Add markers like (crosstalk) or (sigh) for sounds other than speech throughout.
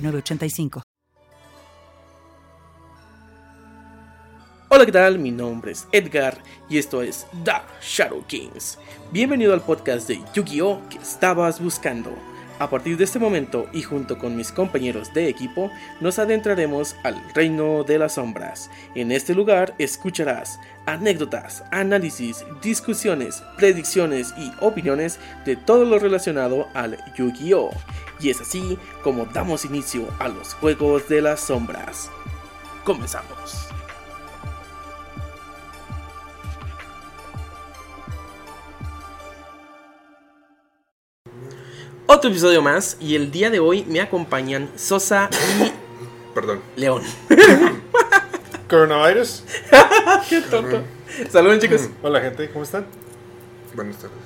906985. Hola, ¿qué tal? Mi nombre es Edgar y esto es The Shadow Kings. Bienvenido al podcast de Yu-Gi-Oh! que estabas buscando. A partir de este momento y junto con mis compañeros de equipo, nos adentraremos al reino de las sombras. En este lugar escucharás anécdotas, análisis, discusiones, predicciones y opiniones de todo lo relacionado al Yu-Gi-Oh! Y es así como damos inicio a los Juegos de las Sombras. Comenzamos. Otro episodio más y el día de hoy me acompañan Sosa y (coughs) Perdón. León. (laughs) Coronavirus. (laughs) Qué tonto. Saludos chicos. Hola gente, ¿cómo están? Buenas tardes.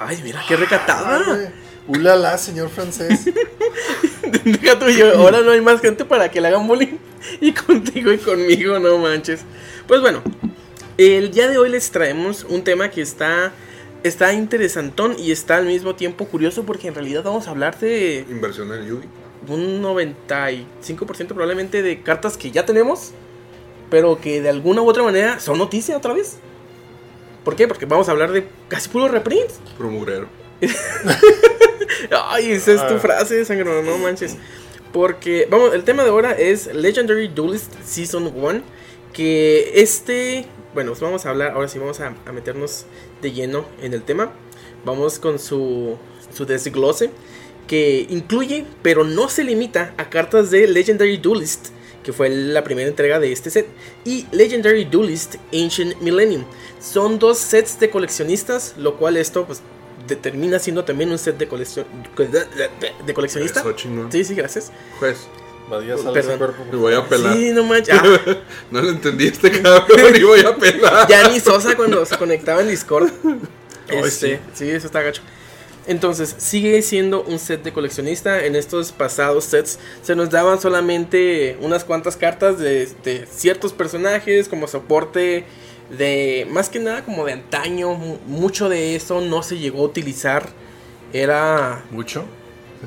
Ay, mira, qué recatada. Ulala, señor francés. (laughs) Deja tú y yo, ahora no hay más gente para que le hagan bullying. Y contigo y conmigo, no manches. Pues bueno, el día de hoy les traemos un tema que está, está interesantón y está al mismo tiempo curioso porque en realidad vamos a hablar de Inversión en Yugi. un 95% probablemente de cartas que ya tenemos, pero que de alguna u otra manera son noticia otra vez. ¿Por qué? Porque vamos a hablar de casi puro reprints. Promugrero. (laughs) Ay, esa es tu Ah. frase, sangre, no manches. Porque, vamos, el tema de ahora es Legendary Duelist Season 1. Que este, bueno, pues vamos a hablar, ahora sí vamos a, a meternos de lleno en el tema. Vamos con su, su desglose. Que incluye, pero no se limita a cartas de Legendary Duelist. Que fue la primera entrega de este set. Y Legendary Duelist Ancient Millennium. Son dos sets de coleccionistas. Lo cual esto, pues, determina siendo también un set de, coleccion- de coleccionista. Eso. Sí, sí, gracias. Juez, cuerpo. me voy a pelar. Sí, no manches. (laughs) Ah, No lo entendí este cabrón y voy a pelar. ya ni Sosa cuando se conectaba en Discord. Ay, Este, sí. eso está gacho. Entonces, sigue siendo un set de coleccionista. En estos pasados sets se nos daban solamente unas cuantas cartas de, de ciertos personajes como soporte de más que nada como de antaño. Mu- Mucho de eso no se llegó a utilizar. Era ¿Mucho?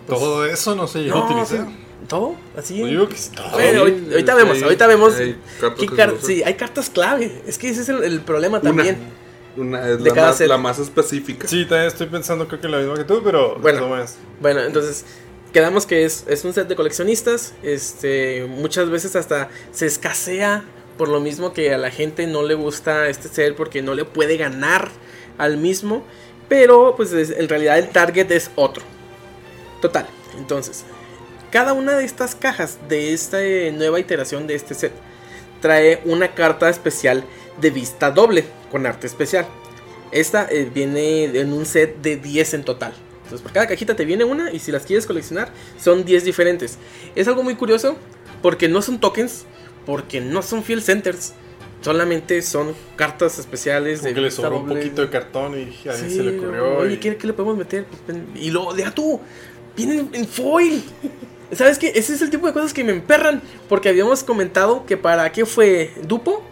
Todo eso no se llegó a utilizar. sí, todo así. Yo digo que sí, todo. Bueno, Sí, ahorita, ahorita sí, vemos, ahorita vemos. hay cartas car- sí, hay cartas clave. Es que ese es el, el problema también. Una es De la cada más, set. la más específica. Sí, también estoy pensando creo que la misma que tú, pero Bueno. Bueno, entonces quedamos que es, es un set de coleccionistas. Este, muchas veces hasta se escasea por lo mismo que a la gente no le gusta este set porque no le puede ganar al mismo. Pero pues es- en realidad el target es otro. Total, entonces, cada una de estas cajas de esta eh, nueva iteración de este set trae una carta especial de vista doble con arte especial. Esta eh, viene en un set de 10 en total. Entonces, por cada cajita te viene una y si las quieres coleccionar son 10 diferentes. Es algo muy curioso porque no son tokens, porque no son field centers. Solamente son cartas especiales Como de que le sobró un poquito de cartón y a Sí, se le ocurrió. Oye, y- ¿qué, qué le podemos meter? Pues, y luego, deja tú, vienen en foil. (laughs) ¿Sabes qué? Ese es el tipo de cosas que me emperran. Porque habíamos comentado que para qué fue Dupo,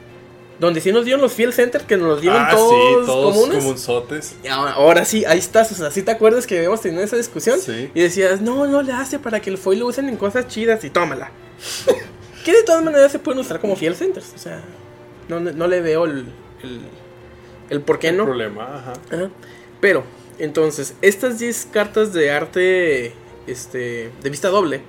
donde sí nos dieron los Field Center, que nos los dieron ah, todos, sí, todos comunes. comunzotes. Y ahora, ahora sí, ahí estás. O sea, ¿sí te acuerdas que habíamos tenido esa discusión? Sí. Y decías, no, no le hace para que el foil lo usen en cosas chidas y tómala. (laughs) que de todas maneras se pueden usar como Field Centers. O sea, no, no le veo el, el, el por qué El no. problema, ajá. Ajá. Pero, entonces, estas 10 cartas de arte este, de vista doble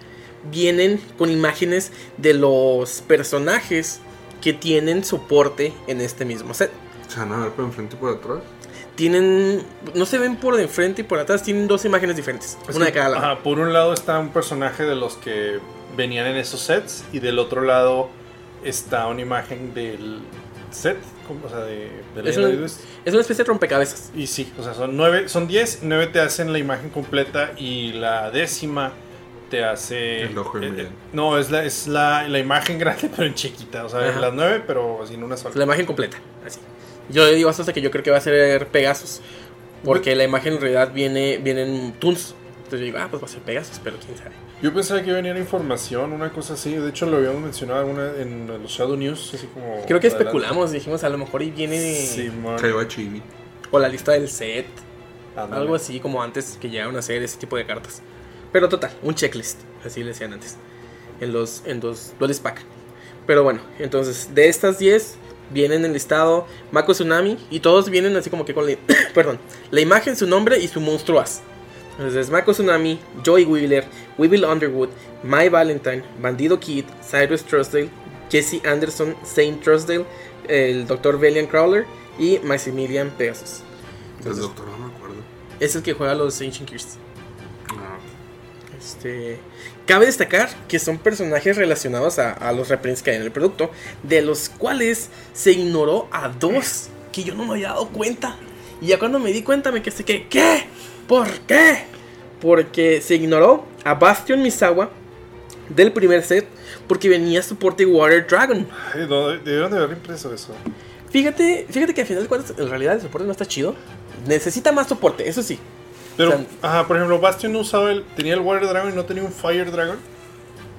vienen con imágenes de los personajes que tienen soporte en este mismo set. Se van a ver por enfrente y por atrás. Tienen, no se ven por de enfrente y por atrás, tienen dos imágenes diferentes, Es una de cada lado. ajá, por un lado está un personaje de los que venían en esos sets y del otro lado está una imagen del set, como- o sea, de, de Es Legend un- of Heroes. Es una especie de rompecabezas. Y sí, o sea, son nueve, son 10, nueve te hacen la imagen completa y la décima te hace... El ojo eh, eh, no, es la, es la, la imagen (laughs) grande pero en chiquita, o sea, Ajá. las nueve pero sin una sola. La imagen completa, así. Yo digo hasta que yo creo que va a ser Pegasus. Porque la imagen en realidad viene, viene en Toons. Entonces yo digo, ah, pues va a ser Pegasus, pero quién sabe. Yo pensaba que venía la información, una cosa así. De hecho, lo habíamos mencionado alguna en los Shadow News, así como. Creo que adelante. especulamos, dijimos a lo mejor y viene va Chibi. o la lista del set, Ándale. algo así como antes que llegaron a hacer ese tipo de cartas. Pero total, un checklist, así le decían antes, en los, en los Duelist Pack. Pero bueno, entonces de estas 10 vienen en listado Mako Tsunami y todos vienen así como que con la, (coughs) perdón, la imagen, su nombre y su monstruo as. Entonces Mako Tsunami, Joey Wheeler, Weevil Underwood, My Valentine, Bandido Kid, Cyrus Trustdale, Jesse Anderson, Saint Trustdale, el Dr. Valiant Crawler y Maximilian Pegasus. El doctor no me acuerdo. Es el que juega los Ancient Gears. Ah, Este, cabe destacar que son personajes relacionados a, a los reprints que hay en el producto, de los cuales se ignoró a dos que yo no me había dado cuenta. Y ya cuando me di cuenta me quedé que, ¿qué? ¿Por qué? Porque se ignoró a Bastion Misawa del primer set porque venía soporte Water Dragon. Ay, no, debieron de haber impreso eso. Fíjate, fíjate que al final de cuentas en realidad el soporte no está chido. Necesita más soporte, eso sí. Pero, O sea- ajá, por ejemplo, Bastion no usaba el. Tenía el Water Dragon y no tenía un Fire Dragon.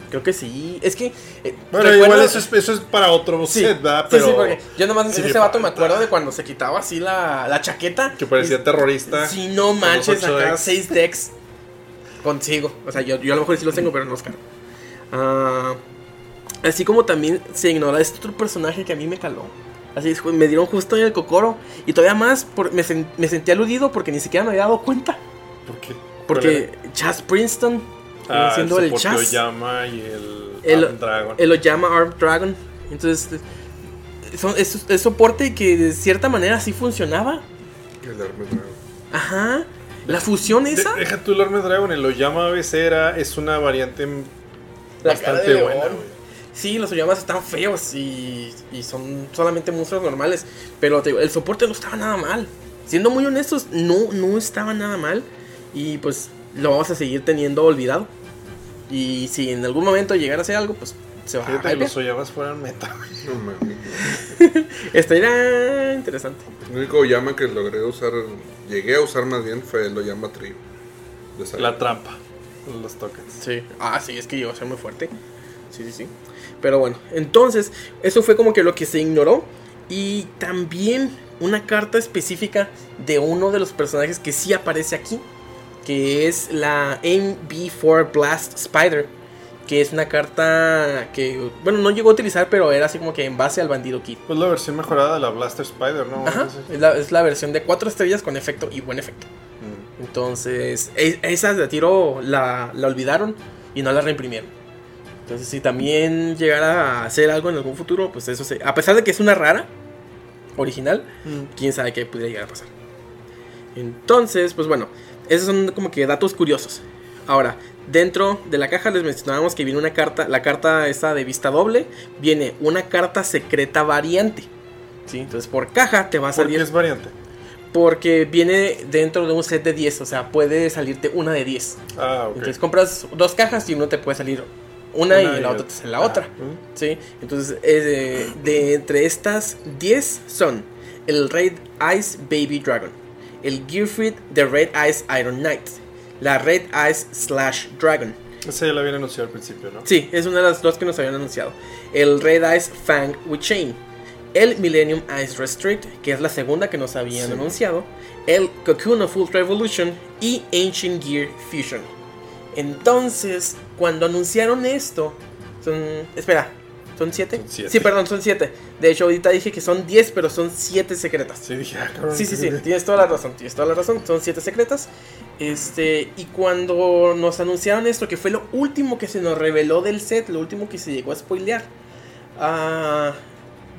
Creo que sí. Es que... eh, Bueno, recuerdo- igual eso es, eso es para otro Sí, set, ¿verdad? sí, Pero. sí, porque yo nomás sí ese vato me acuerdo de cuando se quitaba así la, la chaqueta. Que parecía terrorista. Sí, no manches, acá decks. 6 decks consigo. O sea, yo, yo a lo mejor sí los tengo, pero no los cargo. Ah, así como también se ignora este otro personaje que a mí me caló. Así es, me dieron justo en el cocoro. Y todavía más por- me, sen- me sentí aludido porque ni siquiera me había dado cuenta. ¿Por qué? Porque Chas Princeton, Ah, siendo el, soporte Chas, Oyama y el. El- Arm Dragon. él lo llama Arm Dragon. Entonces, son- es, es soporte que de cierta manera sí funcionaba. el arma Dragon. Ajá. La fusión De- esa. deja tú el Arm Dragon, el Oyama Becera es una variante La cara bastante buena, güey. Sí, los Oyamas están feos y, y son solamente monstruos normales. Pero te digo, el soporte no estaba nada mal. Siendo muy honestos, no, no estaba nada mal. Y pues lo vamos a seguir teniendo olvidado. Y si en algún momento llegara a hacer algo, pues se va a Fíjate los Oyamas fueran meta. No mames. (laughs) Estaría interesante. El único llama que logré usar, llegué a usar más bien fue el llama Trio. La trampa. Los tokens. Sí. Ah, sí, es que llegó a ser muy fuerte. Sí, sí, sí. Pero bueno, entonces, eso fue como que lo que se ignoró. Y también una carta específica de uno de los personajes que sí aparece aquí. Que es la MB4 Blast Spider. Que es una carta que, bueno, no llegó a utilizar, pero era así como que en base al bandido kit. Pues la versión mejorada de la Blaster Spider, ¿no? Ajá, es la, es la versión de 4 estrellas con efecto y buen efecto. mm. Entonces, e- esas de tiro la, la olvidaron y no la reimprimieron. Entonces, si también llegara a hacer algo en algún futuro, pues eso se. A pesar de que es una rara original, quién sabe qué pudiera llegar a pasar. Entonces, pues bueno, esos son como que datos curiosos. Ahora, dentro de la caja les mencionábamos que viene una carta, la carta esta de vista doble, viene una carta secreta variante. ¿sí? Entonces, por caja te va a ¿Por qué salir es variante? porque viene dentro de un set de 10, o sea, puede salirte una de 10. Ah, ok. Entonces compras dos cajas y uno te puede salir una, Una y y la otra. te sale la Ah, otra. mm. ¿sí? Entonces, eh, de, de entre estas 10 son el Red Ice Baby Dragon, el Gearfried The Red Ice Iron Knight, la Red Ice Slash Dragon. Esa ya la habían anunciado al principio, ¿no? Sí, es una de las dos que nos habían anunciado. El Red Ice Fang with Chain. El Millennium Ice Restrict, que es la segunda que nos habían Sí. anunciado. El Cocoon of Ultra Evolution y Ancient Gear Fusion. Entonces, cuando anunciaron esto, son... Espera, ¿Son 7? Son siete. Sí, perdón, son 7. De hecho, ahorita dije que son 10, pero son 7 secretas. Sí, dije, ah, cabrón. Sí, sí, sí, tienes toda la razón, tienes toda la razón, son siete secretas. Este, y cuando nos anunciaron esto, que fue lo último que se nos reveló del set, lo último que se llegó a spoilear, ah,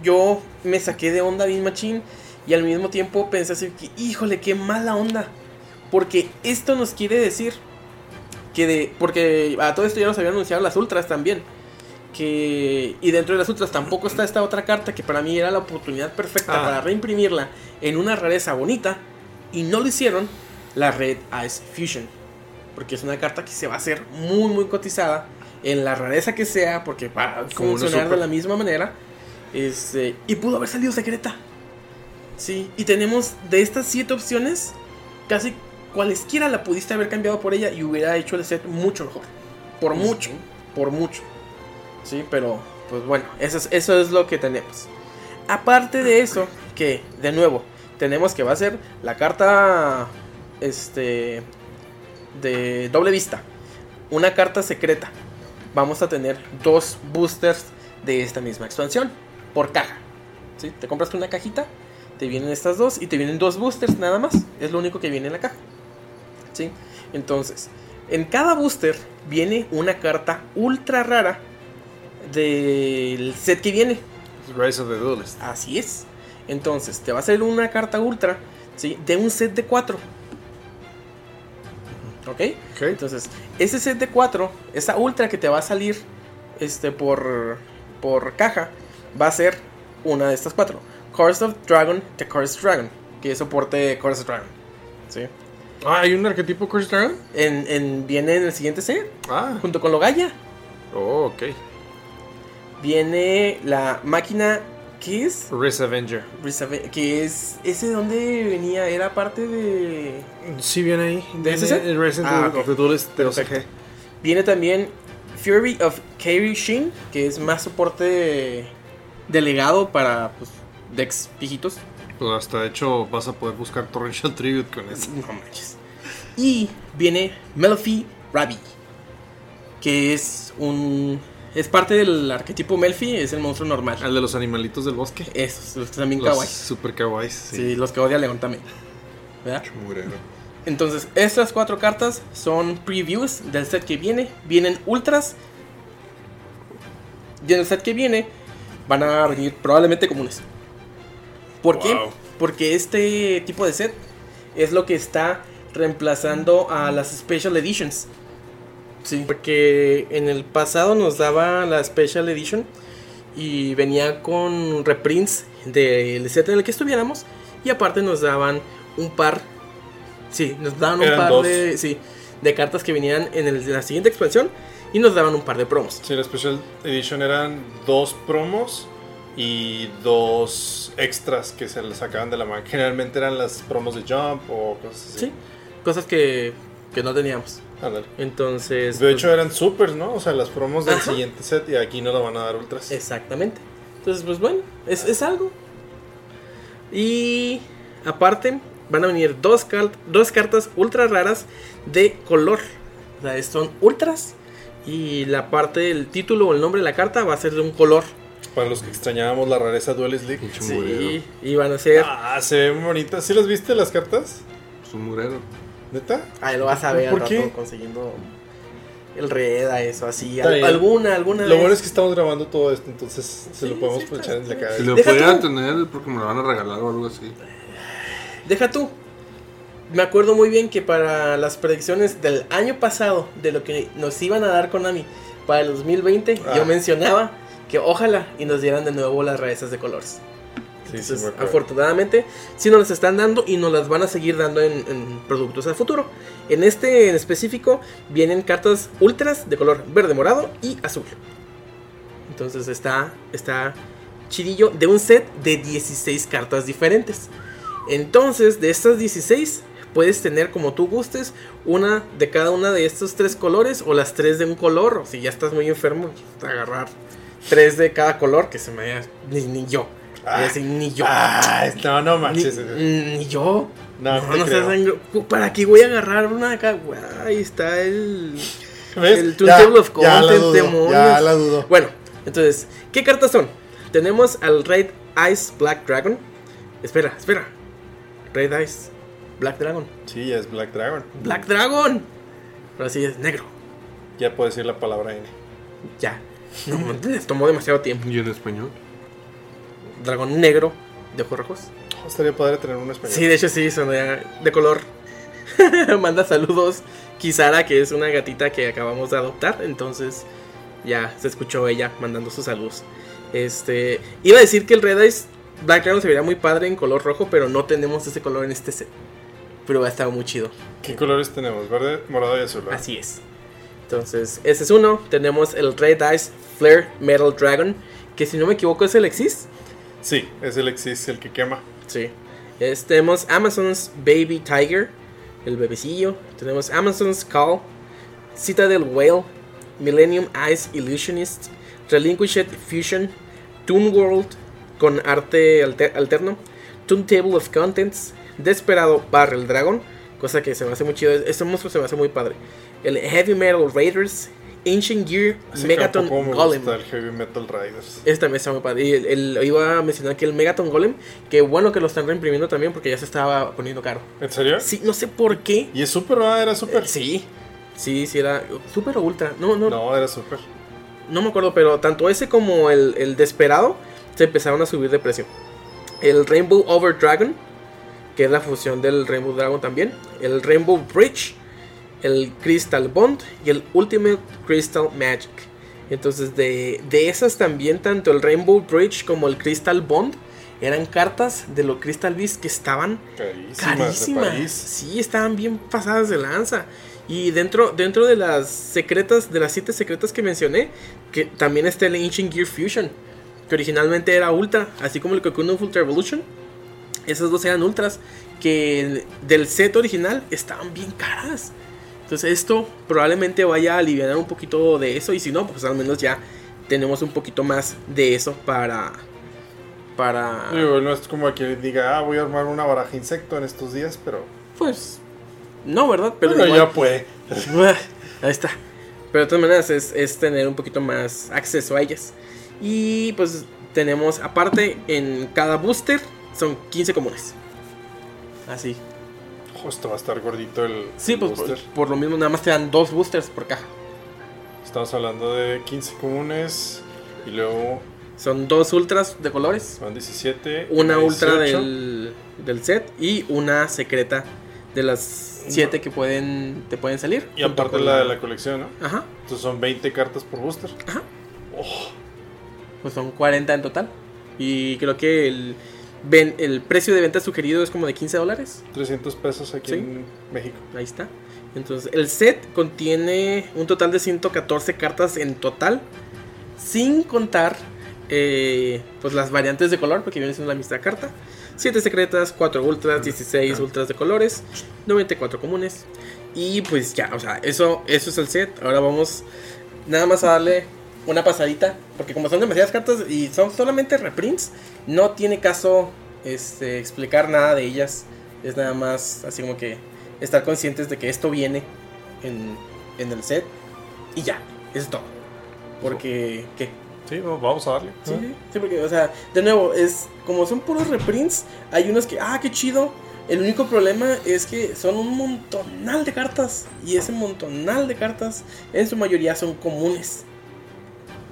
yo me saqué de onda bien machín y al mismo tiempo pensé así que, híjole, qué mala onda. Porque esto nos quiere decir que de, porque a todo esto ya nos habían anunciado las ultras también. Que, y dentro de las ultras tampoco está esta otra carta que para mí era la oportunidad perfecta Ah. para reimprimirla en una rareza bonita. Y no lo hicieron, la Red Ice Fusion. Porque es una carta que se va a hacer muy, muy cotizada en la rareza que sea, porque va a Como funcionar de la misma manera. Este, y pudo haber salido secreta. Sí, y tenemos de estas siete opciones, casi cualesquiera la pudiste haber cambiado por ella y hubiera hecho el set mucho mejor. Por mucho, por mucho. Sí, pero pues bueno, eso es, eso es lo que tenemos. Aparte de eso, que de nuevo, tenemos que va a ser la carta este de doble vista, una carta secreta. Vamos a tener dos boosters de esta misma expansión por caja. ¿Sí? Te compras una cajita, te vienen estas dos y te vienen dos boosters nada más. Es lo único que viene en la caja. ¿Sí? Entonces, en cada booster viene una carta ultra rara del set que viene. Rise of the Duelist. Así es. Entonces, te va a salir una carta ultra, ¿sí? De un set de 4. ¿Ok? Ok. Entonces, ese set de 4, esa ultra que te va a salir este, por, por caja, va a ser una de estas cuatro. Curse of Dragon, The Curse Dragon, que es soporte Curse Dragon. ¿sí? Ah, ¿hay un arquetipo Curse Dragon? En, en- viene en el siguiente set, Ah. junto con Logaya. Oh, ok. Viene la máquina, ¿qué es? Riz Avenger. Que es, ¿ese de dónde venía? Era parte de... Sí, viene ahí. ¿De ese Rise Ah, of ok. the Duelist de. OCG. Viene también Fury of Kairi Shin, que es más soporte delegado para pues, decks viejitos. Pues hasta de hecho vas a poder buscar Torrential Tribute con eso. No manches. Y viene Melfi Rabi, que es un. Es parte del arquetipo Melfi, es el monstruo normal. Al de los animalitos del bosque. Esos, los también Los kawaii. super kawaiis. Sí. Sí. los que odia León también. ¿Verdad? Murero. Entonces, estas cuatro cartas son previews del set que viene. Vienen ultras. Y en el set que viene van a venir probablemente comunes. ¿Por qué? Porque este tipo de set es lo que está reemplazando a las Special Editions. Sí. Porque en el pasado nos daba la Special Edition y venía con reprints del set en el que estuviéramos. Y aparte nos daban un par. Sí, nos daban un par dos. de. Sí, de cartas que venían en el- la siguiente expansión. Y nos daban un par de promos. Sí, la Special Edition eran dos promos y dos extras que se les sacaban de la mano. Generalmente eran las promos de Jump o cosas así. Sí, cosas que, que no teníamos. Ándale. Entonces. De pues, hecho eran supers, ¿no? O sea, las promos del Ajá. siguiente set y aquí no lo van a dar ultras. Exactamente. Entonces, pues bueno, es, es algo. Y aparte, van a venir dos, cal- dos cartas ultra raras de color. O sea, son ultras. Y la parte del título o el nombre de la carta va a ser de un color. Para los que extrañábamos la rareza Duelist League. Sí, y van a ser. Ah, se ven bonitas. ¿Sí las viste las cartas? Es un murero. ¿Neta? Ahí lo vas a ver ¿Por al qué? rato consiguiendo el reda, eso así. Al- alguna, alguna. Lo vez. bueno es que estamos grabando todo esto, entonces se Sí, lo podemos sí, echar en la cara. Si lo Deja pudiera tú. tener porque me lo van a regalar o algo así. Deja tú. Me acuerdo muy bien que para las predicciones del año pasado, de lo que nos iban a dar Konami para el 2020, Ah. yo mencionaba que ojalá y nos dieran de nuevo las rarezas de colores. Sí, sí, afortunadamente, sí nos las están dando y nos las van a seguir dando en, en productos a futuro. En este en específico vienen cartas ultras de color verde, morado y azul. Entonces está, está chidillo de un set de 16 cartas diferentes. Entonces, de estas 16, puedes tener como tú gustes una de cada una de estos tres colores o las tres de un color. O si ya estás muy enfermo, pues, agarrar tres de cada color que se me haya. Ni, ni yo. Voy a decir, ni yo. Ah, no, no Ni, manches. ni yo. No, No, no seas ¿Para qué voy a agarrar una de acá? Güey, Ahí está el. ¿Ves? El Ya- Table of ya la Contents, dudo, demonios. Ya la dudo. Bueno, Entonces, ¿qué cartas son? Tenemos al Red Ice Black Dragon. Espera, espera. Red Ice Black Dragon. Sí, es Black Dragon. Black Dragon. Ahora sí es negro. Ya puedo decir la palabra N. Ya. No, (laughs) les tomó demasiado tiempo. ¿Y en español? Dragón negro de ojos rojos. Oh, estaría padre tener un español. Sí, de hecho sí, son de, de color. (laughs) Manda saludos Kisara, que es una gatita que acabamos de adoptar. Entonces ya se escuchó ella mandando sus saludos. Este, iba a decir que el Red Eyes Black Dragon se vería muy padre en color rojo, pero no tenemos ese color en este set. Pero ha estado muy chido. ¿Qué colores tenemos? Verde, morado y azul. Así es. Entonces, ese es uno. Tenemos el Red Eyes Flare Metal Dragon, que si no me equivoco es el Exis. Sí, es el Exis el que quema. Sí. Es- tenemos Amazon's Baby Tiger, el bebecillo. Tenemos Amazon's Call, Citadel Whale, Millennium Eyes Illusionist, Relinquished Fusion, Toon World con arte alter- alterno, Toon Table of Contents, Desperado Barrel Dragon, cosa que se me hace muy chido. Este monstruo se me hace muy padre. El Heavy Metal Raiders, Ancient Gear, Megaton me Golem. gusta el Heavy Metal Riders. Este también está muy padre. Y el, el- iba a mencionar que el Megaton Golem, que bueno que lo están reimprimiendo también porque ya se estaba poniendo caro. ¿En serio? Sí, no sé por qué. ¿Y es super, ¿verdad? ¿Era super? Sí, sí, sí, era super o ultra. No, no, no, No, era super. me acuerdo, pero tanto ese como el, el Desperado se empezaron a subir de precio. El Rainbow Over Dragon, que es la fusión del Rainbow Dragon también. El Rainbow Bridge, el Crystal Bond y el Ultimate Crystal Magic. Entonces, de, de esas también, tanto el Rainbow Bridge como el Crystal Bond eran cartas de los Crystal Beast que estaban Carísimas. Sí, estaban bien pasadas de lanza. Y dentro, dentro de las secretas, de las siete secretas que mencioné, que también está el Ancient Gear Fusion, que originalmente era Ultra, así como el Cocoon of Ultra Evolution. Esas dos eran Ultras, que del set original estaban bien caras. Entonces esto probablemente vaya a aliviar un poquito de eso, y si no, pues al menos ya tenemos un poquito más de eso para... Para... Digo, no es como que diga, ah, voy a armar una baraja insecto en estos días, pero. Pues... No, ¿verdad? Pero igual- ya puede. (laughs) Ahí está. Pero de todas maneras es, es tener un poquito más acceso a ellas. Y pues tenemos aparte en cada booster son 15 comunes. Así. Justo va a estar gordito el, Sí, el pues por, booster. por lo mismo nada más te dan dos boosters por caja. Estamos hablando de 15 comunes y luego Son dos ultras de colores. van 17. Una ultra 18. del, del set y una secreta de las 7 que pueden te pueden salir. Y aparte la de la colección, ¿no? Ajá. Entonces son 20 cartas por booster. Pues son 40 en total. Y creo que el, ven- el precio de venta sugerido es como de 15 dólares. 300 pesos aquí Sí. en México. Ahí está. Entonces, el set contiene un total de 114 cartas en total. Sin contar eh, pues las variantes de color, porque viene siendo la misma carta. 7 secretas, 4 ultras, 16 ultras de colores, 94 comunes. Y pues ya, o sea, eso, eso es el set. Ahora vamos nada más a darle una pasadita. Porque como son demasiadas cartas y son solamente reprints, no tiene caso este, explicar nada de ellas. Es nada más así como que estar conscientes de que esto viene en, en el set. Y ya, eso es todo. Porque, ¿qué? Sí, vamos a darle. Sí, sí, porque, o sea, de nuevo, es como son puros reprints, hay unos que, ah, qué chido. El único problema es que son un montonal de cartas. Y ese montonal de cartas, en su mayoría, son comunes.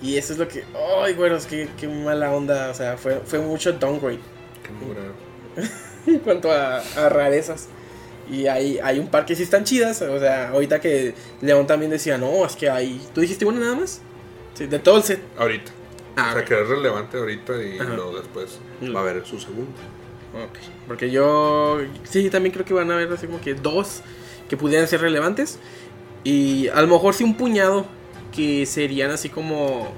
Y eso es lo que, ay, güeros, qué, qué mala onda. O sea, fue, fue mucho downgrade Qué en (laughs) cuanto a, a rarezas. Y hay, hay un par que sí están chidas. O sea, ahorita que León también decía, no, es que hay. ¿Tú dijiste una nada más? Sí, de todo el set. Ahorita. Ah, o sea, ok. que es relevante ahorita y Ajá. luego después Mm. va a haber su segundo. Ok, Porque yo sí también creo que van a haber así como que dos que pudieran ser relevantes. Y a lo mejor sí un puñado que serían así como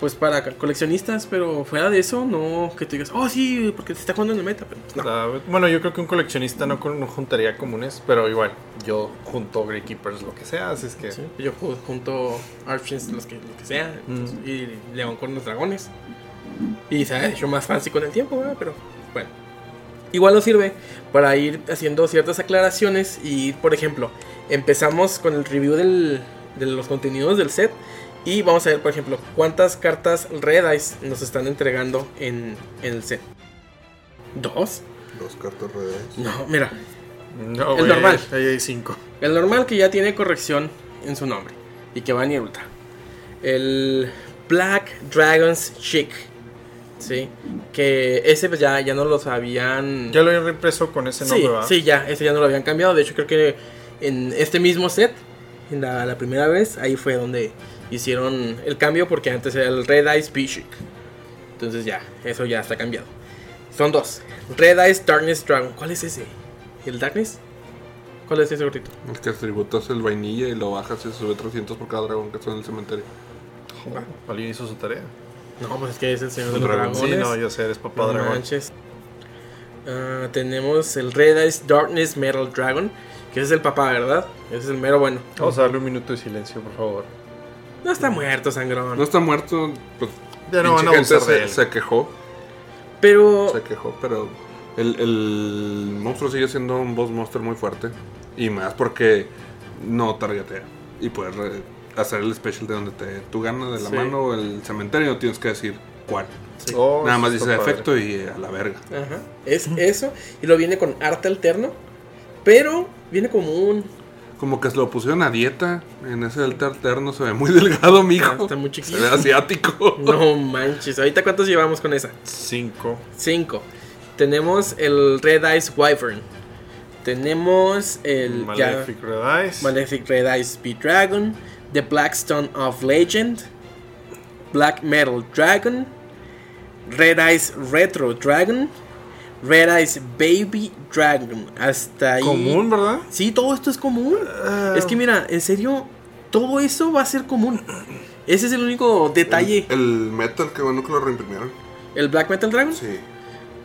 pues para coleccionistas, pero fuera de eso, no que tú digas, oh sí, porque se está jugando en el meta. Pero no. Bueno, yo creo que un coleccionista no, no juntaría comunes, pero igual, yo junto Greykeepers, lo que sea, así es que... Sí, Yo ju- junto Archins, los que, lo que sea, entonces, y León con los dragones. Y se ha hecho más fancy con el tiempo, ¿verdad? pero bueno. Igual nos sirve para ir haciendo ciertas aclaraciones y, por ejemplo, empezamos con el review del- de los contenidos del set Y vamos a ver, por ejemplo, cuántas cartas Red Eyes nos están entregando en, en el set. ¿Dos? Dos cartas redes. No, mira. No, El normal. Ahí hay cinco. El normal que ya tiene corrección en su nombre. Y que va en ultra. El Black Dragons Chic. Sí. Que ese pues ya, ya no los habían... Ya lo he reimpreso con ese sí, nombre, ¿verdad? sí, ya. Ese ya no lo habían cambiado. De hecho, creo que en este mismo set, en la, la primera vez, ahí fue donde hicieron el cambio. Porque antes era el Red Eyes Chic. Entonces ya, eso ya está cambiado. Son dos. Red Eyes Darkness Dragon. ¿Cuál es ese? ¿El Darkness? ¿Cuál es ese gorrito? Es que tributas el vainilla y lo bajas y se sube 300 por cada dragón que está en el cementerio. Joder, Alguien hizo su tarea. No, pues es que es el Señor de los dragón. Dragones. Sí, no, yo sé, eres papá No dragón. manches. Ah, tenemos el Red Eyes Darkness Metal Dragon. Que ese es el papá, ¿verdad? Ese es el mero bueno. Vamos a darle un minuto de silencio, por favor. No está muerto, sangrón. No está muerto, pues. Ya no van a gente abusar de se, él. se quejó. Pero Se quejó, pero el, el monstruo sigue siendo un boss monster muy fuerte. Y más porque no targetea. Y puedes re- hacer el special de donde te tú ganas de la Sí. mano o el cementerio. No tienes que decir cuál. Oh, Nada más dice efecto y a la verga. Ajá, es eso. Y lo viene con arte alterno. Pero viene como un. Como que se lo pusieron a dieta. En ese delta alterno se ve muy delgado, mijo. Ah, está muy Se chiquito. ve asiático. (laughs) No manches. Ahorita cuántos llevamos con esa? Cinco. 5. Tenemos el Red Eyes Wyvern. Tenemos el ya- Malefic Red Eyes. Malefic Red Eyes Speed Dragon. The Blackstone of Legend. Black Metal Dragon. Red Eyes Retro Dragon. Red Eyes Baby Dragon. Hasta ahí. Común, ¿verdad? Sí, todo esto es común. Es que mira, en serio, todo eso va a ser común. Ese es el único detalle. El, el metal, qué bueno que lo reimprimieron. El Black Metal Dragon. Sí,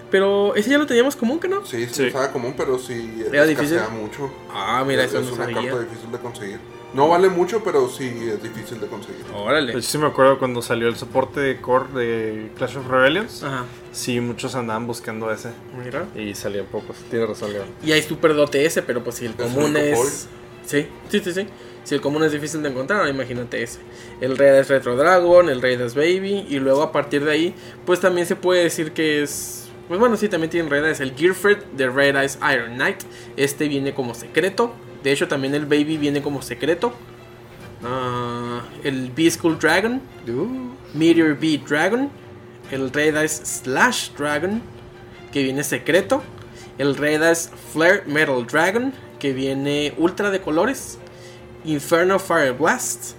Pero ese ya lo teníamos común, ¿que no? sí, sí, Sí. estaba común, pero sí Era difícil. mucho. Ah, mira, es, eso es no una sabía. carta difícil de conseguir. No vale mucho, pero sí es difícil de conseguir. Órale. Yo sí me acuerdo cuando salió el soporte de core de Clash of Rebellions. Ajá. Sí, muchos andaban buscando ese. Mira. Y salían pocos. Tiene razón, León. Y hay super DTS, pero pues si el Es común es. foil. Sí, sí, sí, sí. Si el común es difícil de encontrar, imagínate ese. El Red es Retro Dragon, el Red es Baby. Y luego a partir de ahí, pues también se puede decir que es. Pues bueno, sí, también tienen Red Eyes. El Gearfred de Red Eyes Iron Knight. Este viene como secreto. De hecho, también el Baby viene como secreto. Ah, el B-School Dragon. Meteor Beat Dragon, el Red Eyes Slash Dragon, que viene secreto, el Red Eyes Flare Metal Dragon, que viene ultra de colores, Inferno Fire Blast,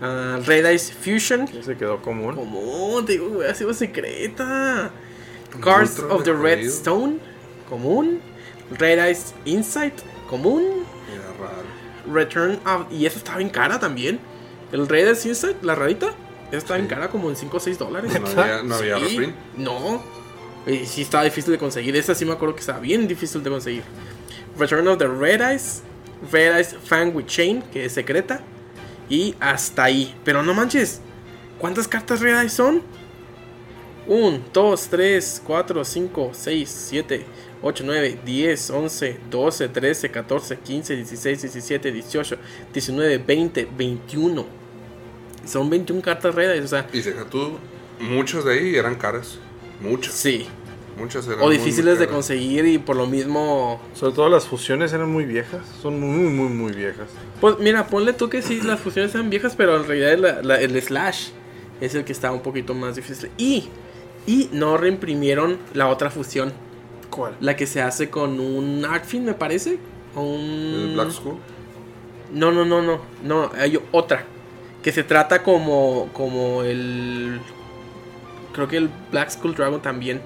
ah, Red Eyes Fusion, se quedó común. común, te digo, güey, ha sido secreta, Cards of the Red. Stone, común, Red Eyes Insight, común, raro. Return of. Y esa estaba bien cara también. El Red Eyes Insight, la rarita, estaba bien Sí. cara, como en 5 o 6 dólares. No había, no había Sí, reprint. No. Y sí estaba difícil de conseguir. Esa sí me acuerdo que estaba bien difícil de conseguir. Return of the Red Eyes. Red Eyes Fang with Chain, que es secreta. Y hasta ahí. Pero no manches. ¿Cuántas cartas Red Eyes son? 1, 2, 3, 4, 5, 6, 7, 8, 9, 10, 11, 12, 13, 14, 15, 16, 17, 18, 19, 20, 21. Son 21 cartas Red Eyes. O sea, Y deja tú, muchas de ahí eran caras. Muchas. sí. Muchas eran O difíciles muy de conseguir y por lo mismo... Sobre todo las fusiones eran muy viejas. Son muy, muy, muy viejas. Pues mira, ponle tú que sí, las fusiones eran viejas, pero en realidad la- la- el slash es el que está un poquito más difícil. Y, y no reimprimieron la otra fusión, ¿Cuál? la que se hace con un Artfin, me parece. O un... El Black School. No, no, no, no, no, hay otra. Que se trata como, como el... Creo que el Black Skull Dragon también.